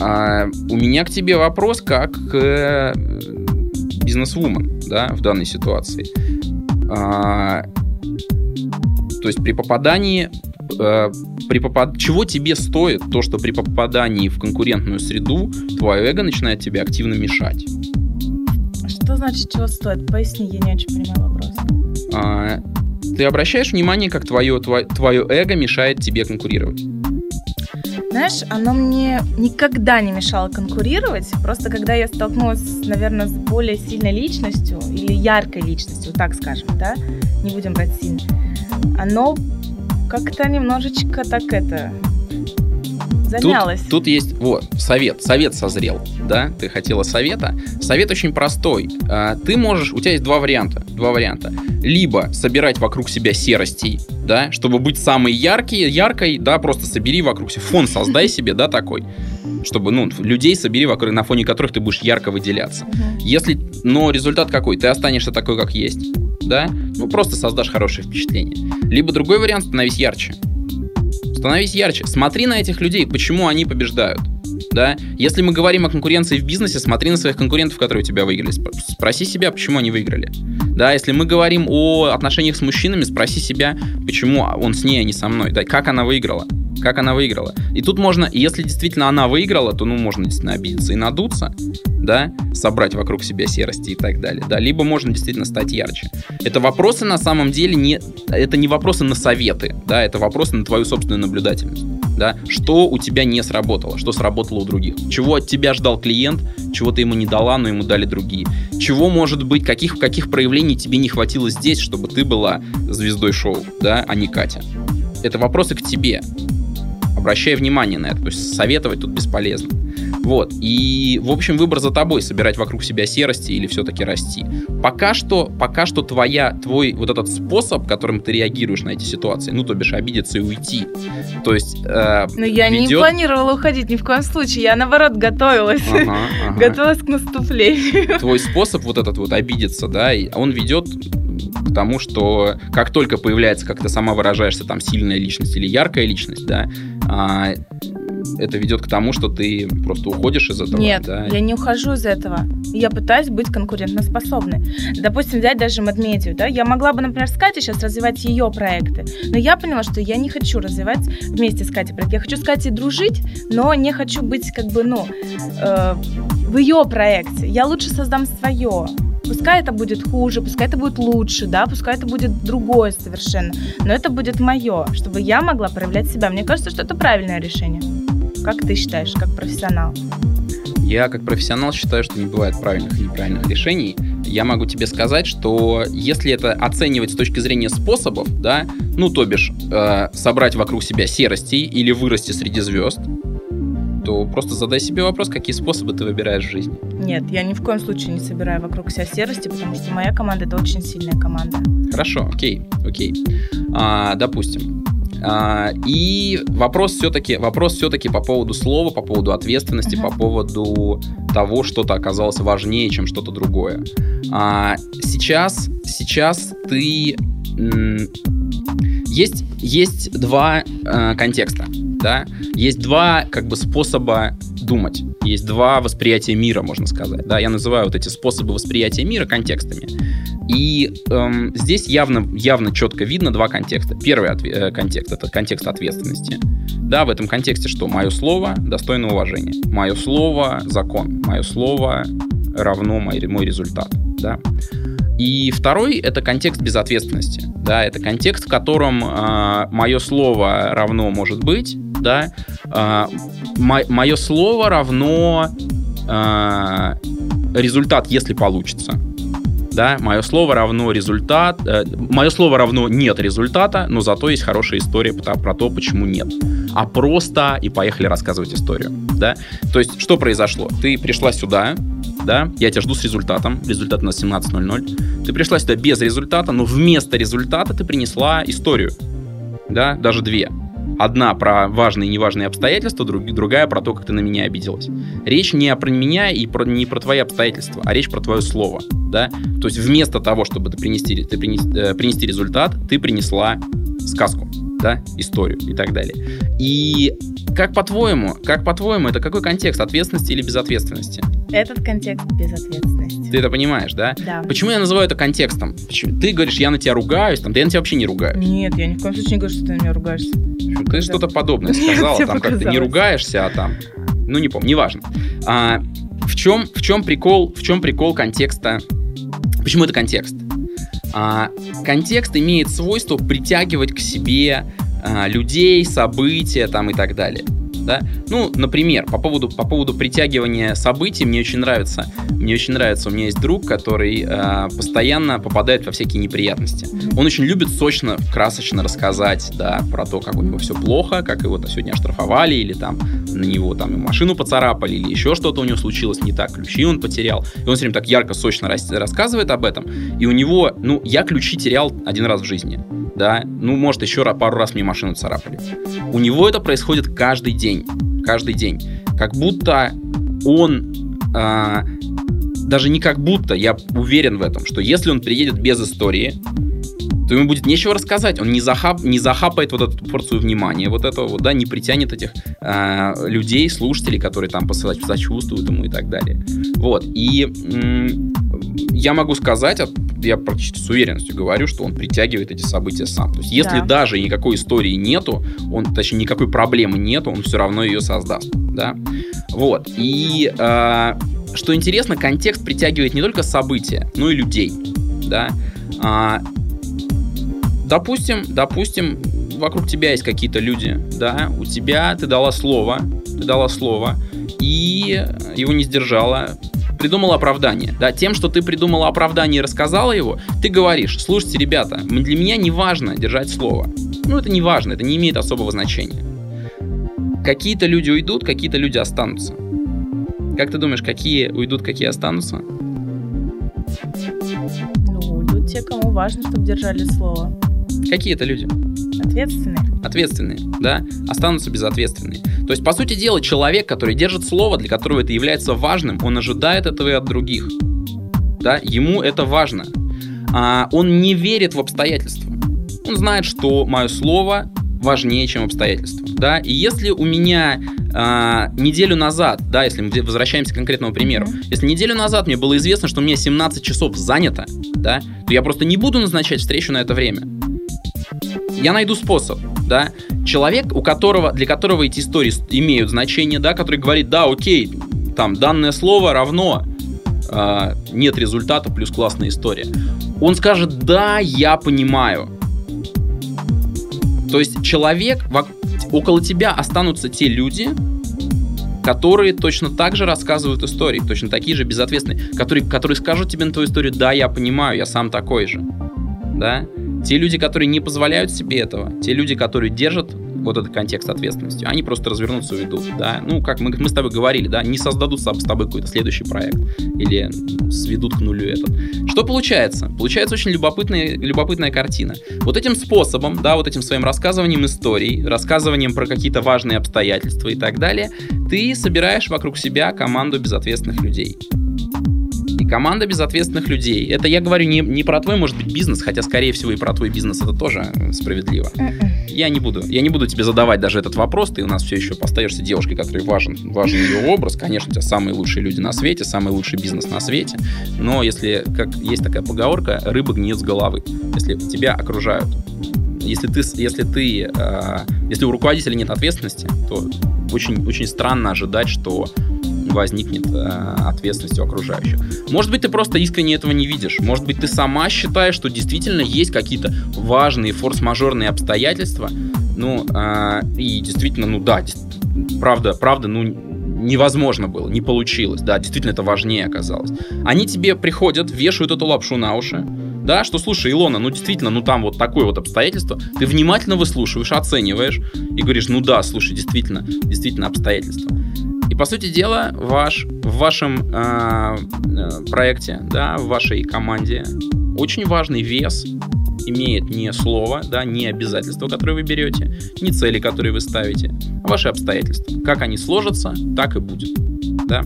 а, у меня к тебе вопрос как к э, бизнесвумен, да, в данной ситуации. А, то есть при попадании э, при попад... чего тебе стоит то, что при попадании в конкурентную среду твое эго начинает тебе активно мешать? Что значит, чего стоит? Поясни, я не очень понимаю вопрос. А, ты обращаешь внимание, как твое, твое, твое эго мешает тебе конкурировать? Знаешь, оно мне никогда не мешало конкурировать. Просто когда я столкнулась, наверное, с более сильной личностью или яркой личностью, так скажем, да, не будем брать сильно, оно как-то немножечко так это замялось. Тут, тут есть вот совет, совет созрел, да? Ты хотела совета. Совет очень простой. А, ты можешь, у тебя есть два варианта, два варианта. Либо собирать вокруг себя серостей, да, чтобы быть самой яркой, яркой, да, просто собери вокруг себя фон, создай себе, да, такой, чтобы, ну, людей собери вокруг, на фоне которых ты будешь ярко выделяться. Если, но результат какой? Ты останешься такой, как есть, да, ну просто создашь хорошее впечатление. Либо другой вариант, становись ярче. Становись ярче. Смотри на этих людей, почему они побеждают. Да? Если мы говорим о конкуренции в бизнесе, смотри на своих конкурентов, которые у тебя выиграли. Спроси себя, почему они выиграли. Да, если мы говорим о отношениях с мужчинами, спроси себя, почему он с ней, а не со мной. Да, как она выиграла как она выиграла. И тут можно, если действительно она выиграла, то, ну, можно действительно обидеться и надуться, да, собрать вокруг себя серости и так далее, да, либо можно действительно стать ярче. Это вопросы на самом деле не, это не вопросы на советы, да, это вопросы на твою собственную наблюдательность, да, что у тебя не сработало, что сработало у других, чего от тебя ждал клиент, чего ты ему не дала, но ему дали другие, чего может быть, каких, каких проявлений тебе не хватило здесь, чтобы ты была звездой шоу, да, а не Катя. Это вопросы к тебе обращай внимание на это. То есть советовать тут бесполезно. Вот. И, в общем, выбор за тобой, собирать вокруг себя серости или все-таки расти. Пока что, пока что твоя, твой вот этот способ, которым ты реагируешь на эти ситуации, ну, то бишь обидеться и уйти, то есть э, Но я ведет... не планировала уходить ни в коем случае, я, наоборот, готовилась. Ага, ага. Готовилась к наступлению. Твой способ вот этот вот обидеться, да, он ведет к тому, что как только появляется, как ты сама выражаешься, там сильная личность или яркая личность, да, а, это ведет к тому, что ты просто уходишь из этого. Нет, да? я не ухожу из этого. Я пытаюсь быть конкурентоспособной. Допустим, взять даже медмедию, да, я могла бы, например, с Катей сейчас развивать ее проекты, но я поняла, что я не хочу развивать вместе с Катей проект. Я хочу с Катей дружить, но не хочу быть как бы, ну, э, в ее проекте. Я лучше создам свое. Пускай это будет хуже, пускай это будет лучше, да, пускай это будет другое совершенно, но это будет мое, чтобы я могла проявлять себя. Мне кажется, что это правильное решение. Как ты считаешь, как профессионал? Я как профессионал считаю, что не бывает правильных и неправильных решений. Я могу тебе сказать, что если это оценивать с точки зрения способов, да, ну то бишь э, собрать вокруг себя серостей или вырасти среди звезд, то просто задай себе вопрос, какие способы ты выбираешь в жизни. Нет, я ни в коем случае не собираю вокруг себя серости, потому что моя команда это очень сильная команда. Хорошо, окей, окей. А, допустим. А, и вопрос все-таки, вопрос все-таки по поводу слова, по поводу ответственности, uh-huh. по поводу того, что-то оказалось важнее, чем что-то другое. А, сейчас, сейчас ты есть, есть два э, контекста, да, есть два как бы способа думать, есть два восприятия мира, можно сказать, да, я называю вот эти способы восприятия мира контекстами. И эм, здесь явно, явно четко видно два контекста. Первый отве- э, контекст это контекст ответственности. Да, в этом контексте что? Мое слово достойно уважения. Мое слово закон. Мое слово равно мой, мой результат. Да. И второй это контекст безответственности. Да, это контекст, в котором э, мое слово равно может быть, да, э, мое слово равно э, результат, если получится. Да, мое слово равно результат, э, мое слово равно нет результата, но зато есть хорошая история про, про то, почему нет. А просто и поехали рассказывать историю, да. То есть что произошло? Ты пришла сюда, да, я тебя жду с результатом, результат у нас 17.00. Ты пришла сюда без результата, но вместо результата ты принесла историю, да, даже две. Одна про важные и неважные обстоятельства, друг, другая про то, как ты на меня обиделась. Речь не про меня и про, не про твои обстоятельства, а речь про твое слово, да. То есть вместо того, чтобы ты принести, ты принести, э, принести результат, ты принесла сказку, да, историю и так далее. И как по-твоему, как по-твоему, это какой контекст, ответственности или безответственности? Этот контекст безответственности. Ты это понимаешь, да? Да. Почему я называю это контекстом? Почему? Ты говоришь, я на тебя ругаюсь, там, да я на тебя вообще не ругаюсь. Нет, я ни в коем случае не говорю, что ты на меня ругаешься. Ты что-то подобное сказала, там как-то не ругаешься, а там, ну не помню, неважно. А, в чем, в чем прикол, в чем прикол контекста? Почему это контекст? А, контекст имеет свойство притягивать к себе а, людей, события там и так далее. Да? Ну, например, по поводу, по поводу притягивания событий, мне очень нравится, мне очень нравится, у меня есть друг, который э, постоянно попадает во всякие неприятности. Он очень любит сочно, красочно рассказать, да, про то, как у него все плохо, как его сегодня оштрафовали, или там на него там машину поцарапали, или еще что-то у него случилось не так, ключи он потерял. И он все время так ярко, сочно рас- рассказывает об этом. И у него, ну, я ключи терял один раз в жизни, да, ну, может, еще пару раз мне машину царапали. У него это происходит каждый день, каждый день. Как будто он, а, даже не как будто, я уверен в этом, что если он приедет без истории, то ему будет нечего рассказать. Он не, захап, не захапает вот эту порцию внимания, вот этого вот, да, не притянет этих э, людей, слушателей, которые там посылать, сочувствуют ему и так далее. Вот. И м- я могу сказать, я практически с уверенностью говорю, что он притягивает эти события сам. То есть, если да. даже никакой истории нету, он, точнее, никакой проблемы нету, он все равно ее создаст, да. Вот. И э, что интересно, контекст притягивает не только события, но и людей, да. А, допустим, допустим, вокруг тебя есть какие-то люди, да, у тебя ты дала слово, ты дала слово, и его не сдержала, придумала оправдание. Да, тем, что ты придумала оправдание и рассказала его, ты говоришь, слушайте, ребята, для меня не важно держать слово. Ну, это не важно, это не имеет особого значения. Какие-то люди уйдут, какие-то люди останутся. Как ты думаешь, какие уйдут, какие останутся? Ну, уйдут те, кому важно, чтобы держали слово. Какие это люди? Ответственные. Ответственные, да, останутся безответственные. То есть, по сути дела, человек, который держит слово, для которого это является важным, он ожидает этого и от других. Да, ему это важно. А, он не верит в обстоятельства. Он знает, что мое слово важнее, чем обстоятельства. Да? И если у меня а, неделю назад, да, если мы возвращаемся к конкретному примеру, если неделю назад мне было известно, что у меня 17 часов занято, да, то я просто не буду назначать встречу на это время я найду способ, да. Человек, у которого, для которого эти истории имеют значение, да, который говорит, да, окей, там, данное слово равно э, нет результата плюс классная история. Он скажет, да, я понимаю. То есть человек, около тебя останутся те люди, которые точно так же рассказывают истории, точно такие же безответственные, которые, которые скажут тебе на твою историю, да, я понимаю, я сам такой же, да, те люди, которые не позволяют себе этого, те люди, которые держат вот этот контекст ответственности, они просто развернутся и уйдут, да, ну, как мы, мы с тобой говорили, да, не создадут с тобой какой-то следующий проект или сведут к нулю этот. Что получается? Получается очень любопытная, любопытная картина. Вот этим способом, да, вот этим своим рассказыванием историй, рассказыванием про какие-то важные обстоятельства и так далее, ты собираешь вокруг себя команду безответственных людей команда безответственных людей. Это я говорю не, не про твой, может быть, бизнес, хотя, скорее всего, и про твой бизнес это тоже справедливо. М-м. Я не буду, я не буду тебе задавать даже этот вопрос. Ты у нас все еще остаешься девушкой, которой важен, важен ее образ. Конечно, у тебя самые лучшие люди на свете, самый лучший бизнес на свете. Но если, как есть такая поговорка, рыба гниет с головы. Если тебя окружают если ты, если ты, э, если у руководителя нет ответственности, то очень, очень странно ожидать, что возникнет э, ответственность у окружающих. Может быть, ты просто искренне этого не видишь. Может быть, ты сама считаешь, что действительно есть какие-то важные форс-мажорные обстоятельства. Ну, э, и действительно, ну да, правда, правда, ну, невозможно было, не получилось. Да, действительно, это важнее оказалось. Они тебе приходят, вешают эту лапшу на уши, да, что, слушай, Илона, ну действительно, ну там вот такое вот обстоятельство, ты внимательно выслушиваешь, оцениваешь и говоришь, ну да, слушай, действительно, действительно обстоятельства. И по сути дела, ваш, в вашем э, проекте, да, в вашей команде очень важный вес имеет не слово, да, не обязательства, которые вы берете, не цели, которые вы ставите, а ваши обстоятельства. Как они сложатся, так и будет. Да?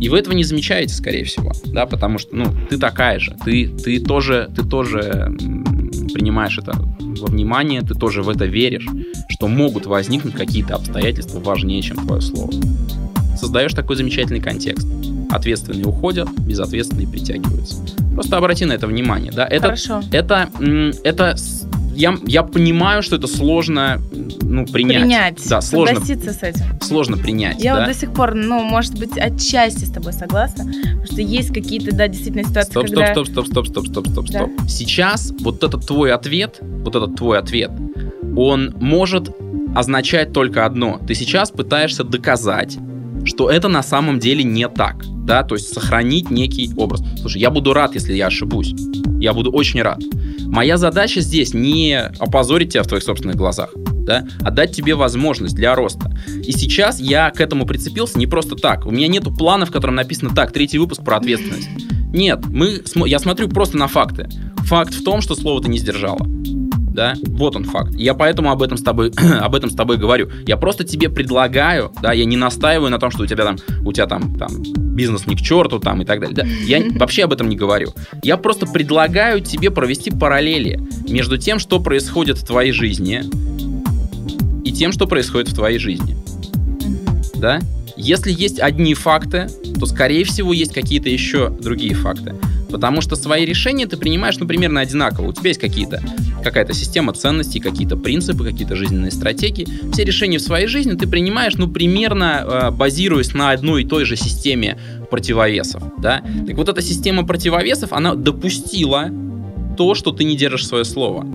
И вы этого не замечаете, скорее всего, да, потому что, ну, ты такая же, ты, ты тоже, ты тоже принимаешь это во внимание, ты тоже в это веришь, что могут возникнуть какие-то обстоятельства важнее, чем твое слово создаешь такой замечательный контекст. Ответственные уходят, безответственные притягиваются. Просто обрати на это внимание, да. Это, Хорошо. Это, это, я, я понимаю, что это сложно, ну, принять. Принять. Да, сложно. Согласиться с этим. Сложно принять. Я да? вот до сих пор, ну, может быть, отчасти с тобой согласна, потому что есть какие-то, да, действительно ситуации, стоп, когда... Стоп, стоп, стоп, стоп, стоп, стоп, стоп, да. стоп. Сейчас вот этот твой ответ, вот этот твой ответ, он может означает только одно. Ты сейчас пытаешься доказать, что это на самом деле не так. Да, то есть сохранить некий образ. Слушай, я буду рад, если я ошибусь. Я буду очень рад. Моя задача здесь не опозорить тебя в твоих собственных глазах, да, а дать тебе возможность для роста. И сейчас я к этому прицепился не просто так. У меня нету плана, в котором написано так, третий выпуск про ответственность. Нет, мы, я смотрю просто на факты. Факт в том, что слово ты не сдержала да, вот он факт. Я поэтому об этом с тобой, об этом с тобой говорю. Я просто тебе предлагаю, да, я не настаиваю на том, что у тебя там, у тебя там, там бизнес не к черту там и так далее. Да, я вообще об этом не говорю. Я просто предлагаю тебе провести параллели между тем, что происходит в твоей жизни и тем, что происходит в твоей жизни. Да? Если есть одни факты, то, скорее всего, есть какие-то еще другие факты. Потому что свои решения ты принимаешь, ну, примерно одинаково. У тебя есть какие-то, какая-то система ценностей, какие-то принципы, какие-то жизненные стратегии. Все решения в своей жизни ты принимаешь, ну, примерно э, базируясь на одной и той же системе противовесов, да. Так вот эта система противовесов, она допустила то, что ты не держишь свое слово.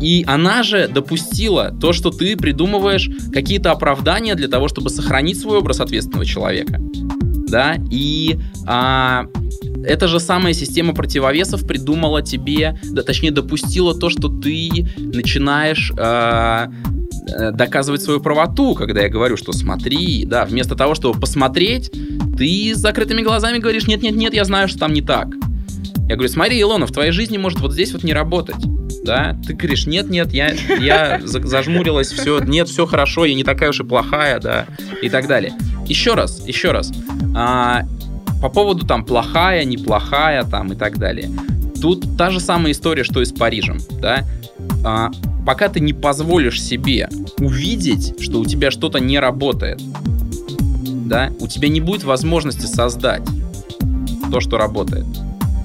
И она же допустила то, что ты придумываешь какие-то оправдания для того, чтобы сохранить свой образ ответственного человека. Да, и а, эта же самая система противовесов придумала тебе, да, точнее допустила то, что ты начинаешь а, э, доказывать свою правоту, когда я говорю, что смотри, да, вместо того, чтобы посмотреть, ты с закрытыми глазами говоришь, нет-нет-нет, я знаю, что там не так. Я говорю, смотри, Илона, в твоей жизни может вот здесь вот не работать. Да, ты говоришь, нет, нет, я, я зажмурилась, все, нет, все хорошо, я не такая уж и плохая, да, и так далее. Еще раз, еще раз. А, по поводу там плохая, неплохая там и так далее. Тут та же самая история, что и с Парижем, да. А, пока ты не позволишь себе увидеть, что у тебя что-то не работает, да, у тебя не будет возможности создать то, что работает,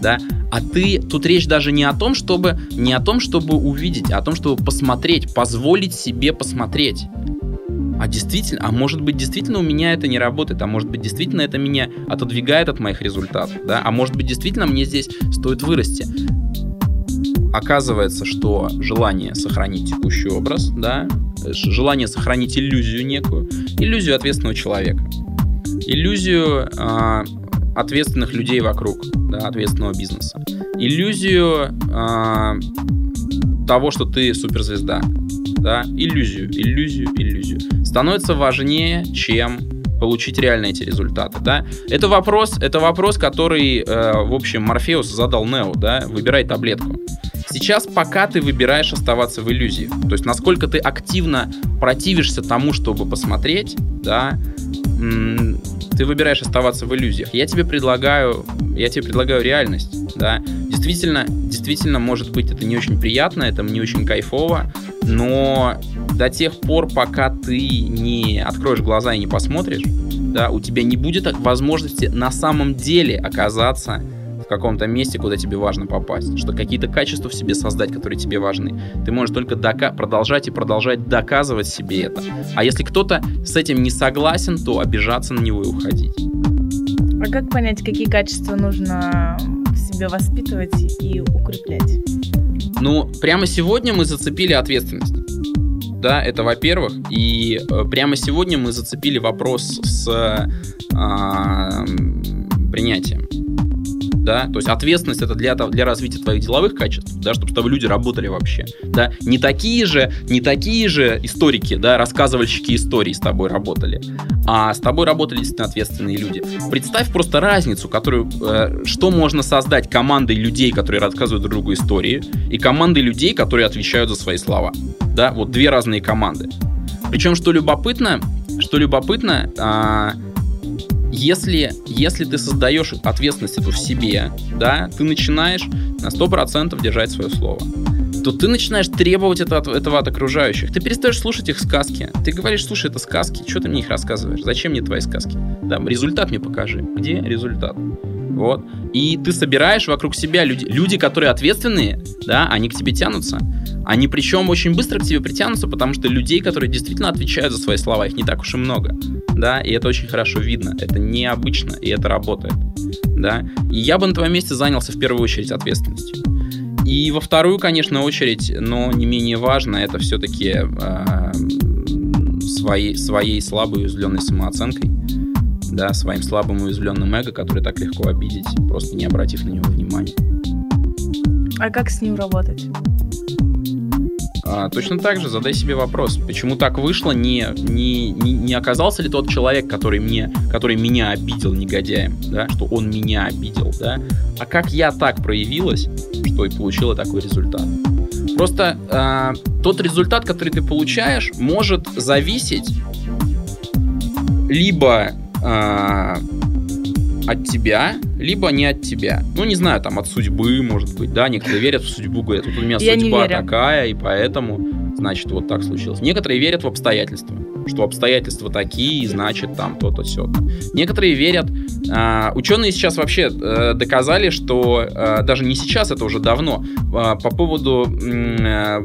да. А ты тут речь даже не о том, чтобы не о том, чтобы увидеть, а о том, чтобы посмотреть, позволить себе посмотреть а действительно, а может быть действительно у меня это не работает, а может быть действительно это меня отодвигает от моих результатов, да, а может быть действительно мне здесь стоит вырасти. Оказывается, что желание сохранить текущий образ, да, желание сохранить иллюзию некую, иллюзию ответственного человека, иллюзию э, ответственных людей вокруг, да, ответственного бизнеса, иллюзию э, того, что ты суперзвезда, да, иллюзию, иллюзию, иллюзию, становится важнее, чем получить реально эти результаты, да? Это вопрос, это вопрос, который, э, в общем, Морфеус задал Нео, да? Выбирай таблетку. Сейчас, пока ты выбираешь оставаться в иллюзии, то есть насколько ты активно противишься тому, чтобы посмотреть, да, ты выбираешь оставаться в иллюзиях. Я тебе предлагаю, я тебе предлагаю реальность, да. Действительно, действительно, может быть, это не очень приятно, это не очень кайфово, но до тех пор, пока ты не откроешь глаза и не посмотришь, да, у тебя не будет возможности на самом деле оказаться в каком-то месте, куда тебе важно попасть, что какие-то качества в себе создать, которые тебе важны. Ты можешь только дока- продолжать и продолжать доказывать себе это. А если кто-то с этим не согласен, то обижаться на него и уходить. А как понять, какие качества нужно в себе воспитывать и укреплять? Ну, прямо сегодня мы зацепили ответственность. Да, это во-первых. И э, прямо сегодня мы зацепили вопрос с э, принятием да, то есть ответственность это для, для развития твоих деловых качеств, да, чтобы с тобой люди работали вообще, да, не такие же, не такие же историки, да, рассказывальщики историй с тобой работали, а с тобой работали действительно ответственные люди. Представь просто разницу, которую, э, что можно создать командой людей, которые рассказывают друг другу истории, и командой людей, которые отвечают за свои слова, да, вот две разные команды. Причем, что любопытно, что любопытно, а, если, если ты создаешь ответственность эту в себе, да, ты начинаешь на 100% держать свое слово то ты начинаешь требовать это от, этого от окружающих. Ты перестаешь слушать их сказки. Ты говоришь, слушай, это сказки, что ты мне их рассказываешь? Зачем мне твои сказки? Да, результат мне покажи. Где результат? Вот. И ты собираешь вокруг себя люди, люди, которые ответственные, да, они к тебе тянутся. Они причем очень быстро к тебе притянутся, потому что людей, которые действительно отвечают за свои слова, их не так уж и много. Да, и это очень хорошо видно. Это необычно, и это работает. Да. И я бы на твоем месте занялся в первую очередь ответственностью. И во вторую, конечно, очередь, но не менее важно, это все-таки э, своей, своей слабой уязвленной самооценкой, да, своим слабым и уязвленным эго, который так легко обидеть, просто не обратив на него внимания. А как с ним работать? А, точно так же задай себе вопрос, почему так вышло, не, не, не, не оказался ли тот человек, который, мне, который меня обидел негодяем, да, что он меня обидел, да, а как я так проявилась, что и получила такой результат. Просто э, тот результат, который ты получаешь, может зависеть либо э, от тебя, либо не от тебя. Ну, не знаю, там от судьбы, может быть, да, некоторые верят в судьбу, говорят, вот у меня Я судьба такая, и поэтому, значит, вот так случилось. Некоторые верят в обстоятельства, что обстоятельства такие, значит, там то-то, все то Некоторые верят, а, ученые сейчас вообще э, доказали, что э, даже не сейчас, это уже давно, а, по поводу э,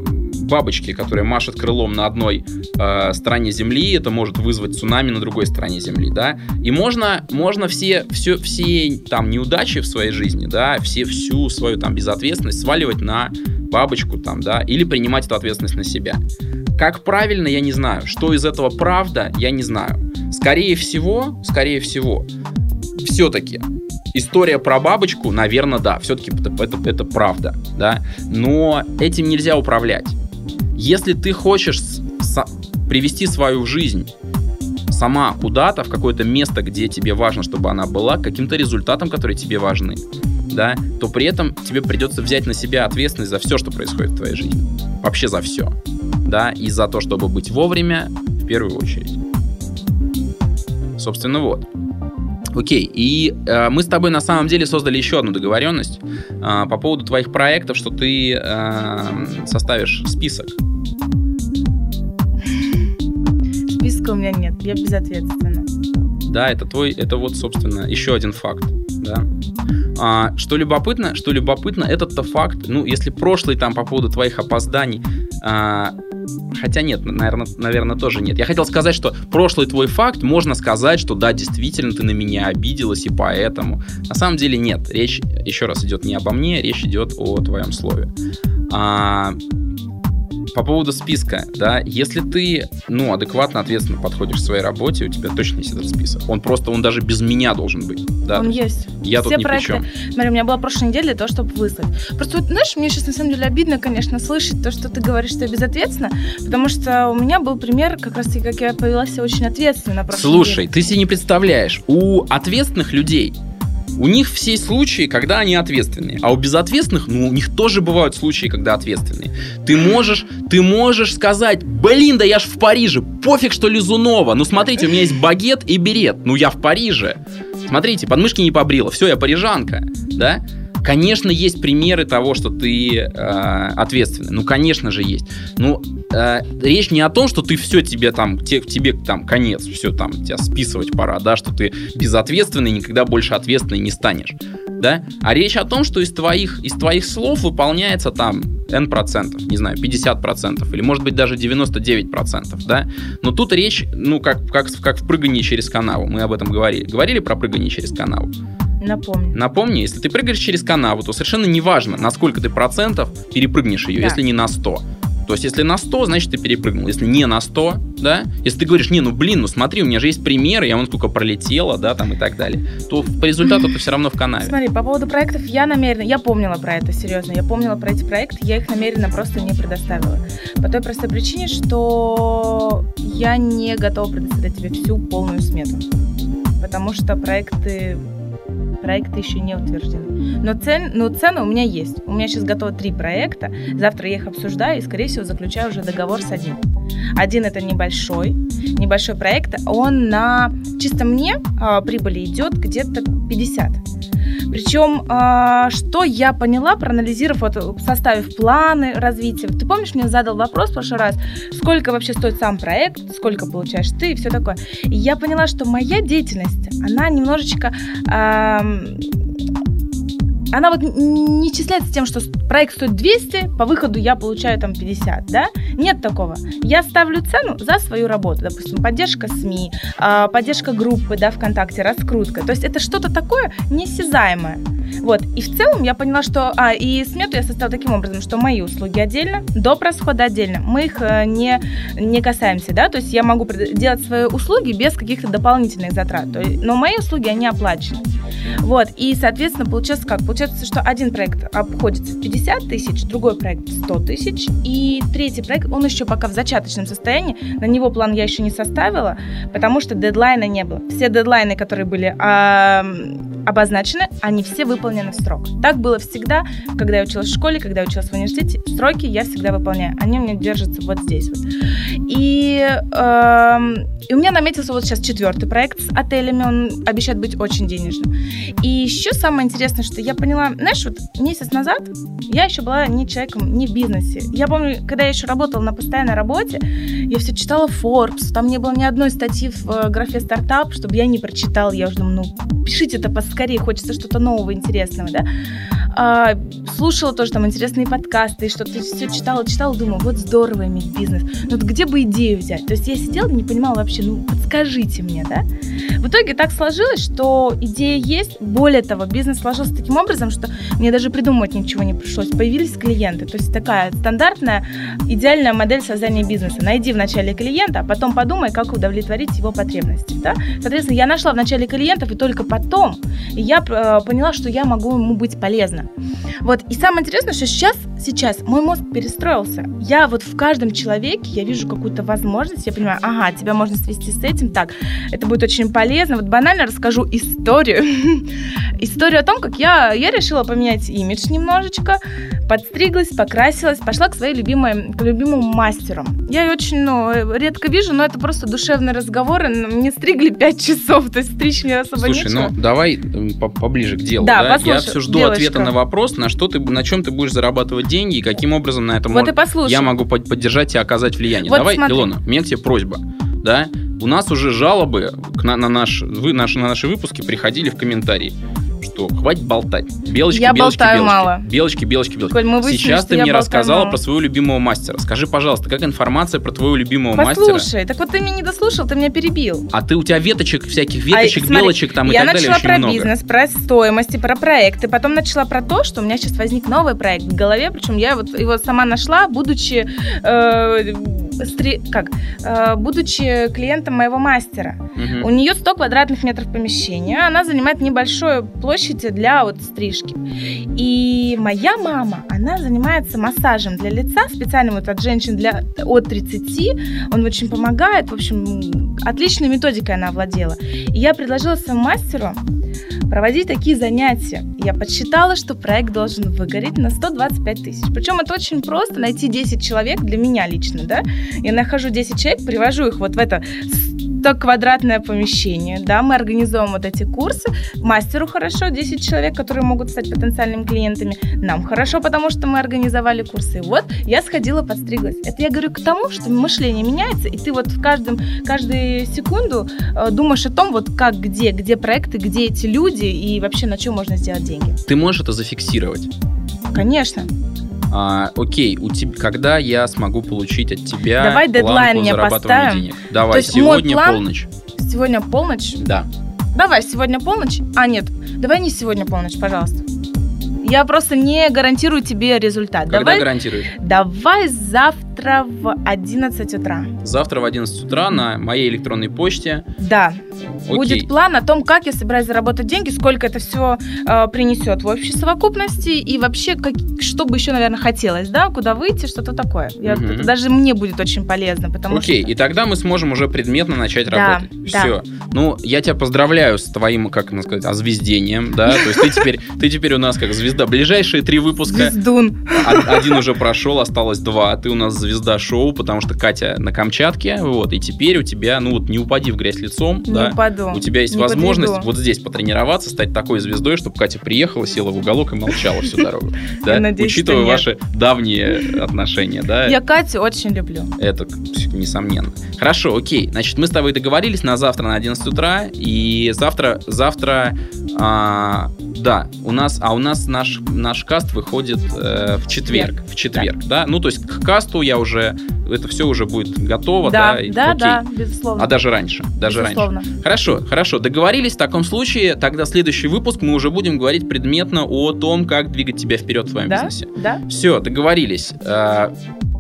бабочки, которая машет крылом на одной э, стороне Земли, это может вызвать цунами на другой стороне Земли, да. И можно, можно все, все, все там неудачи в своей жизни, да, все, всю свою там безответственность сваливать на бабочку там, да, или принимать эту ответственность на себя. Как правильно, я не знаю. Что из этого правда, я не знаю. Скорее всего, скорее всего, все-таки история про бабочку, наверное, да, все-таки это, это, это правда, да, но этим нельзя управлять. Если ты хочешь привести свою жизнь сама куда-то, в какое-то место, где тебе важно, чтобы она была, к каким-то результатам, которые тебе важны, да, то при этом тебе придется взять на себя ответственность за все, что происходит в твоей жизни. Вообще за все. Да, и за то, чтобы быть вовремя, в первую очередь. Собственно, вот. Окей, и э, мы с тобой на самом деле создали еще одну договоренность э, по поводу твоих проектов, что ты э, составишь список. Списка у меня нет, я безответственна. Да, это твой, это вот, собственно, еще один факт. Да. А, что любопытно, что любопытно, этот-то факт, ну, если прошлый там по поводу твоих опозданий, а, хотя нет, наверное, наверное, тоже нет. Я хотел сказать, что прошлый твой факт, можно сказать, что да, действительно, ты на меня обиделась, и поэтому. На самом деле нет, речь еще раз идет не обо мне, речь идет о твоем слове. А, по поводу списка, да, если ты, ну, адекватно, ответственно подходишь к своей работе, у тебя точно есть этот список. Он просто, он даже без меня должен быть, да. Он то есть. Я тут Все ни при проекты. чем. Смотри, у меня была прошлая неделя для того, чтобы выслать. Просто вот, знаешь, мне сейчас на самом деле обидно, конечно, слышать то, что ты говоришь, что я безответственна, потому что у меня был пример, как раз таки, как я повела себя очень ответственно прошлой Слушай, неделе. ты себе не представляешь, у ответственных людей у них все случаи, когда они ответственные. А у безответственных, ну, у них тоже бывают случаи, когда ответственные. Ты можешь, ты можешь сказать, блин, да я ж в Париже, пофиг, что Лизунова. Ну, смотрите, у меня есть багет и берет, ну, я в Париже. Смотрите, подмышки не побрила, все, я парижанка, да? Конечно, есть примеры того, что ты э, ответственный. Ну, конечно же, есть. Ну, э, речь не о том, что ты все тебе там, те, тебе там конец, все там, тебя списывать пора, да, что ты безответственный, никогда больше ответственный не станешь, да, а речь о том, что из твоих, из твоих слов выполняется там n процентов, не знаю, 50 процентов, или может быть даже 99 процентов, да, но тут речь, ну, как, как, как в прыгании через канаву, мы об этом говорили, говорили про прыгание через канаву, Напомню. Напомни, если ты прыгаешь через канаву, то совершенно неважно, на сколько ты процентов перепрыгнешь ее, Да. если не на 100. То есть, если на 100, значит, ты перепрыгнул. Если не на 100, да, если ты говоришь, не, ну блин, ну смотри, у меня же есть примеры, я вон сколько пролетела, да, там и так далее, то по результату ты все равно в канаве. Смотри, по поводу проектов я намеренно, я помнила про это, серьезно, я помнила про эти проекты, я их намеренно просто не предоставила. По той простой причине, что я не готова предоставить тебе всю полную смету. Потому что проекты проекты еще не утверждены. Но, цен, но цены у меня есть. У меня сейчас готово три проекта. Завтра я их обсуждаю и, скорее всего, заключаю уже договор с одним. Один это небольшой, небольшой проект. Он на чисто мне а, прибыли идет где-то 50. Причем, а, что я поняла, проанализировав, вот, составив планы развития. Ты помнишь, мне задал вопрос в прошлый раз, сколько вообще стоит сам проект, сколько получаешь ты и все такое. И я поняла, что моя деятельность, она немножечко ам, она вот не числяется тем, что проект стоит 200, по выходу я получаю там 50, да? Нет такого. Я ставлю цену за свою работу. Допустим, поддержка СМИ, а, поддержка группы, да, ВКонтакте, раскрутка. То есть это что-то такое неосязаемое. Вот. И в целом я поняла, что... А, и смету я составила таким образом, что мои услуги отдельно, доп. расходы отдельно. Мы их э, не, не касаемся, да? То есть я могу делать свои услуги без каких-то дополнительных затрат. Но мои услуги, они оплачены. Вот, и, соответственно, получается как? Получается, что один проект обходится в 50 тысяч, другой проект в 100 тысяч, и третий проект, он еще пока в зачаточном состоянии, на него план я еще не составила, потому что дедлайна не было. Все дедлайны, которые были а, обозначены, они все выполнены в срок. Так было всегда, когда я училась в школе, когда я училась в университете, сроки я всегда выполняю, они у меня держатся вот здесь вот. И, эм, и у меня наметился вот сейчас четвертый проект с отелями, он обещает быть очень денежным. И еще самое интересное, что я поняла, знаешь, вот месяц назад я еще была не человеком, не в бизнесе. Я помню, когда я еще работала на постоянной работе, я все читала Forbes, там не было ни одной статьи в э, графе стартап, чтобы я не прочитала. Я уже думаю, ну, пишите это поскорее, хочется что-то нового, интересного, да. А, слушала тоже там интересные подкасты, и что-то все читала, читала, думаю, вот здорово иметь бизнес. Но вот где бы идею взять? То есть я сидела не понимала вообще, ну, подскажите мне, да? В итоге так сложилось, что идея есть. Более того, бизнес сложился таким образом, что мне даже придумывать ничего не пришлось. Появились клиенты. То есть такая стандартная, идеальная модель создания бизнеса. Найди вначале клиента, а потом подумай, как удовлетворить его потребности. Да? Соответственно, я нашла вначале клиентов, и только потом я э, поняла, что я могу ему быть полезна. Вот. И самое интересное, что сейчас, сейчас мой мозг перестроился. Я вот в каждом человеке, я вижу какую-то возможность, я понимаю, ага, тебя можно свести с этим, так, это будет очень полезно. Вот банально расскажу историю. историю о том, как я, я решила поменять имидж немножечко, подстриглась, покрасилась, пошла к своей любимой, к любимому мастеру. Я ее очень, ну, редко вижу, но это просто душевные разговоры. Мне стригли 5 часов, то есть стричь мне особо Слушай, нечего. ну давай поближе к делу. Да, Да, Я послушай, все жду девочка. ответа на вопрос, на что ты, на чем ты будешь зарабатывать деньги и каким образом на этом Вот мож- я могу под- поддержать и оказать влияние. Вот Давай, смотри. Илона, у меня к тебе просьба. Да? У нас уже жалобы на, на наш, вы, наши, на наши выпуски приходили в комментарии, что хватит болтать. Белочки, Я белочки, болтаю белочки. мало. Белочки, белочки, белочки. Коль, мы выяснили, Сейчас ты я мне рассказала мало. про своего любимого мастера. Скажи, пожалуйста, как информация про твоего любимого мастера? Послушай, так вот ты меня не дослушал, ты меня перебил. А ты у тебя веточек, всяких веточек, А, смотри, белочек там и я так далее начала очень про много. бизнес, про стоимости, про проекты, потом начала про то, что у меня сейчас возник новый проект в голове, причем я вот его сама нашла, будучи э, стри- как, э, будучи клиентом моего мастера. Мгм. У нее 100 квадратных метров помещения, она занимает небольшую площадь для вот стрижки. И моя мама, она занимается массажем для лица, специально вот от женщин для, от 30, он очень помогает, в общем, отличной методикой она владела. И я предложила своему мастеру проводить такие занятия. Я подсчитала, что проект должен выгореть на 125 тысяч. Причем это очень просто, найти 10 человек для меня лично, да. Я нахожу 10 человек, привожу их вот в это 100 квадратное помещение, да, мы организуем вот эти курсы, мастеру хорошо, 10 человек, которые могут стать потенциальными клиентами, нам хорошо, потому что мы организовали курсы. И вот я сходила, подстриглась. Это я говорю к тому, что мышление меняется, и ты вот в каждом, каждую секунду э, думаешь о том, вот как, где, где проекты, где эти люди, и вообще на чем можно сделать деньги. Ты можешь это зафиксировать? Конечно. А, окей, у тебя, когда я смогу получить от тебя Давай дедлайн мне поставим. денег? Давай, То есть сегодня план- полночь. Сегодня полночь. Да. Давай, сегодня полночь. А, нет, давай не сегодня полночь, пожалуйста. Я просто не гарантирую тебе результат. Когда давай, гарантируешь? давай завтра в 11 утра. Завтра в 11 утра на моей электронной почте. Да. Окей. Будет план о том, как я собираюсь заработать деньги, сколько это все принесет в общей совокупности и вообще, как, что бы еще, наверное, хотелось, да, куда выйти, что-то такое. Я- Мгм. это даже мне будет очень полезно, потому Окей, что... и тогда мы сможем уже предметно начать Да, работать. да. Все. Ну, я тебя поздравляю с твоим, как можно сказать, озвездением, да. То есть ты теперь, ты теперь у нас как звезда. Ближайшие три выпуска Звездун. Од- Один уже прошел, осталось два, ты у нас звезда шоу, потому что Катя на Камчатке, вот, и теперь у тебя, ну вот, не упади в грязь лицом, Не да, упаду. у тебя есть возможность подведу. вот здесь потренироваться, стать такой звездой, чтобы Катя приехала, села в уголок и молчала всю дорогу. Да? Надеюсь, Учитывая ваши давние отношения, да? Я Катю очень люблю. Это несомненно. Хорошо, окей. Значит, мы с тобой договорились на завтра на 11 утра. И завтра, завтра, а, да, у нас, а у нас наш, наш каст выходит э, в четверг. В четверг, да. Ну, то есть к касту я уже, это все уже будет готово, да? Да, да, окей. да, безусловно. А даже раньше, даже Безусловно. раньше. Хорошо, хорошо, договорились. В таком случае, тогда следующий выпуск мы уже будем говорить предметно о том, как двигать тебя вперед в твоем Да, бизнесе. да. Все, договорились. Э,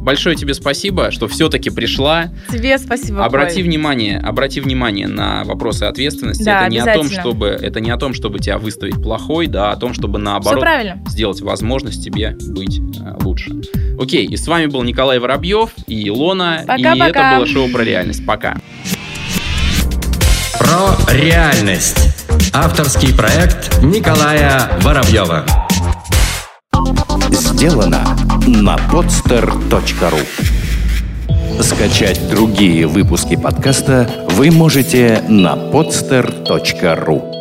Большое тебе спасибо, что все-таки пришла. Тебе спасибо. Обрати Коль. внимание, обрати внимание на вопросы ответственности. Да, это не о том, чтобы это не о том, чтобы тебя выставить плохой, да, а о том, чтобы наоборот сделать возможность тебе быть э, лучше. Окей, и с вами был Николай Воробьев и Илона, и Пока-пока. это было шоу про реальность. Пока. Про реальность. Авторский проект Николая Воробьева. Сделано на podster.ru Скачать другие выпуски подкаста вы можете на podster.ru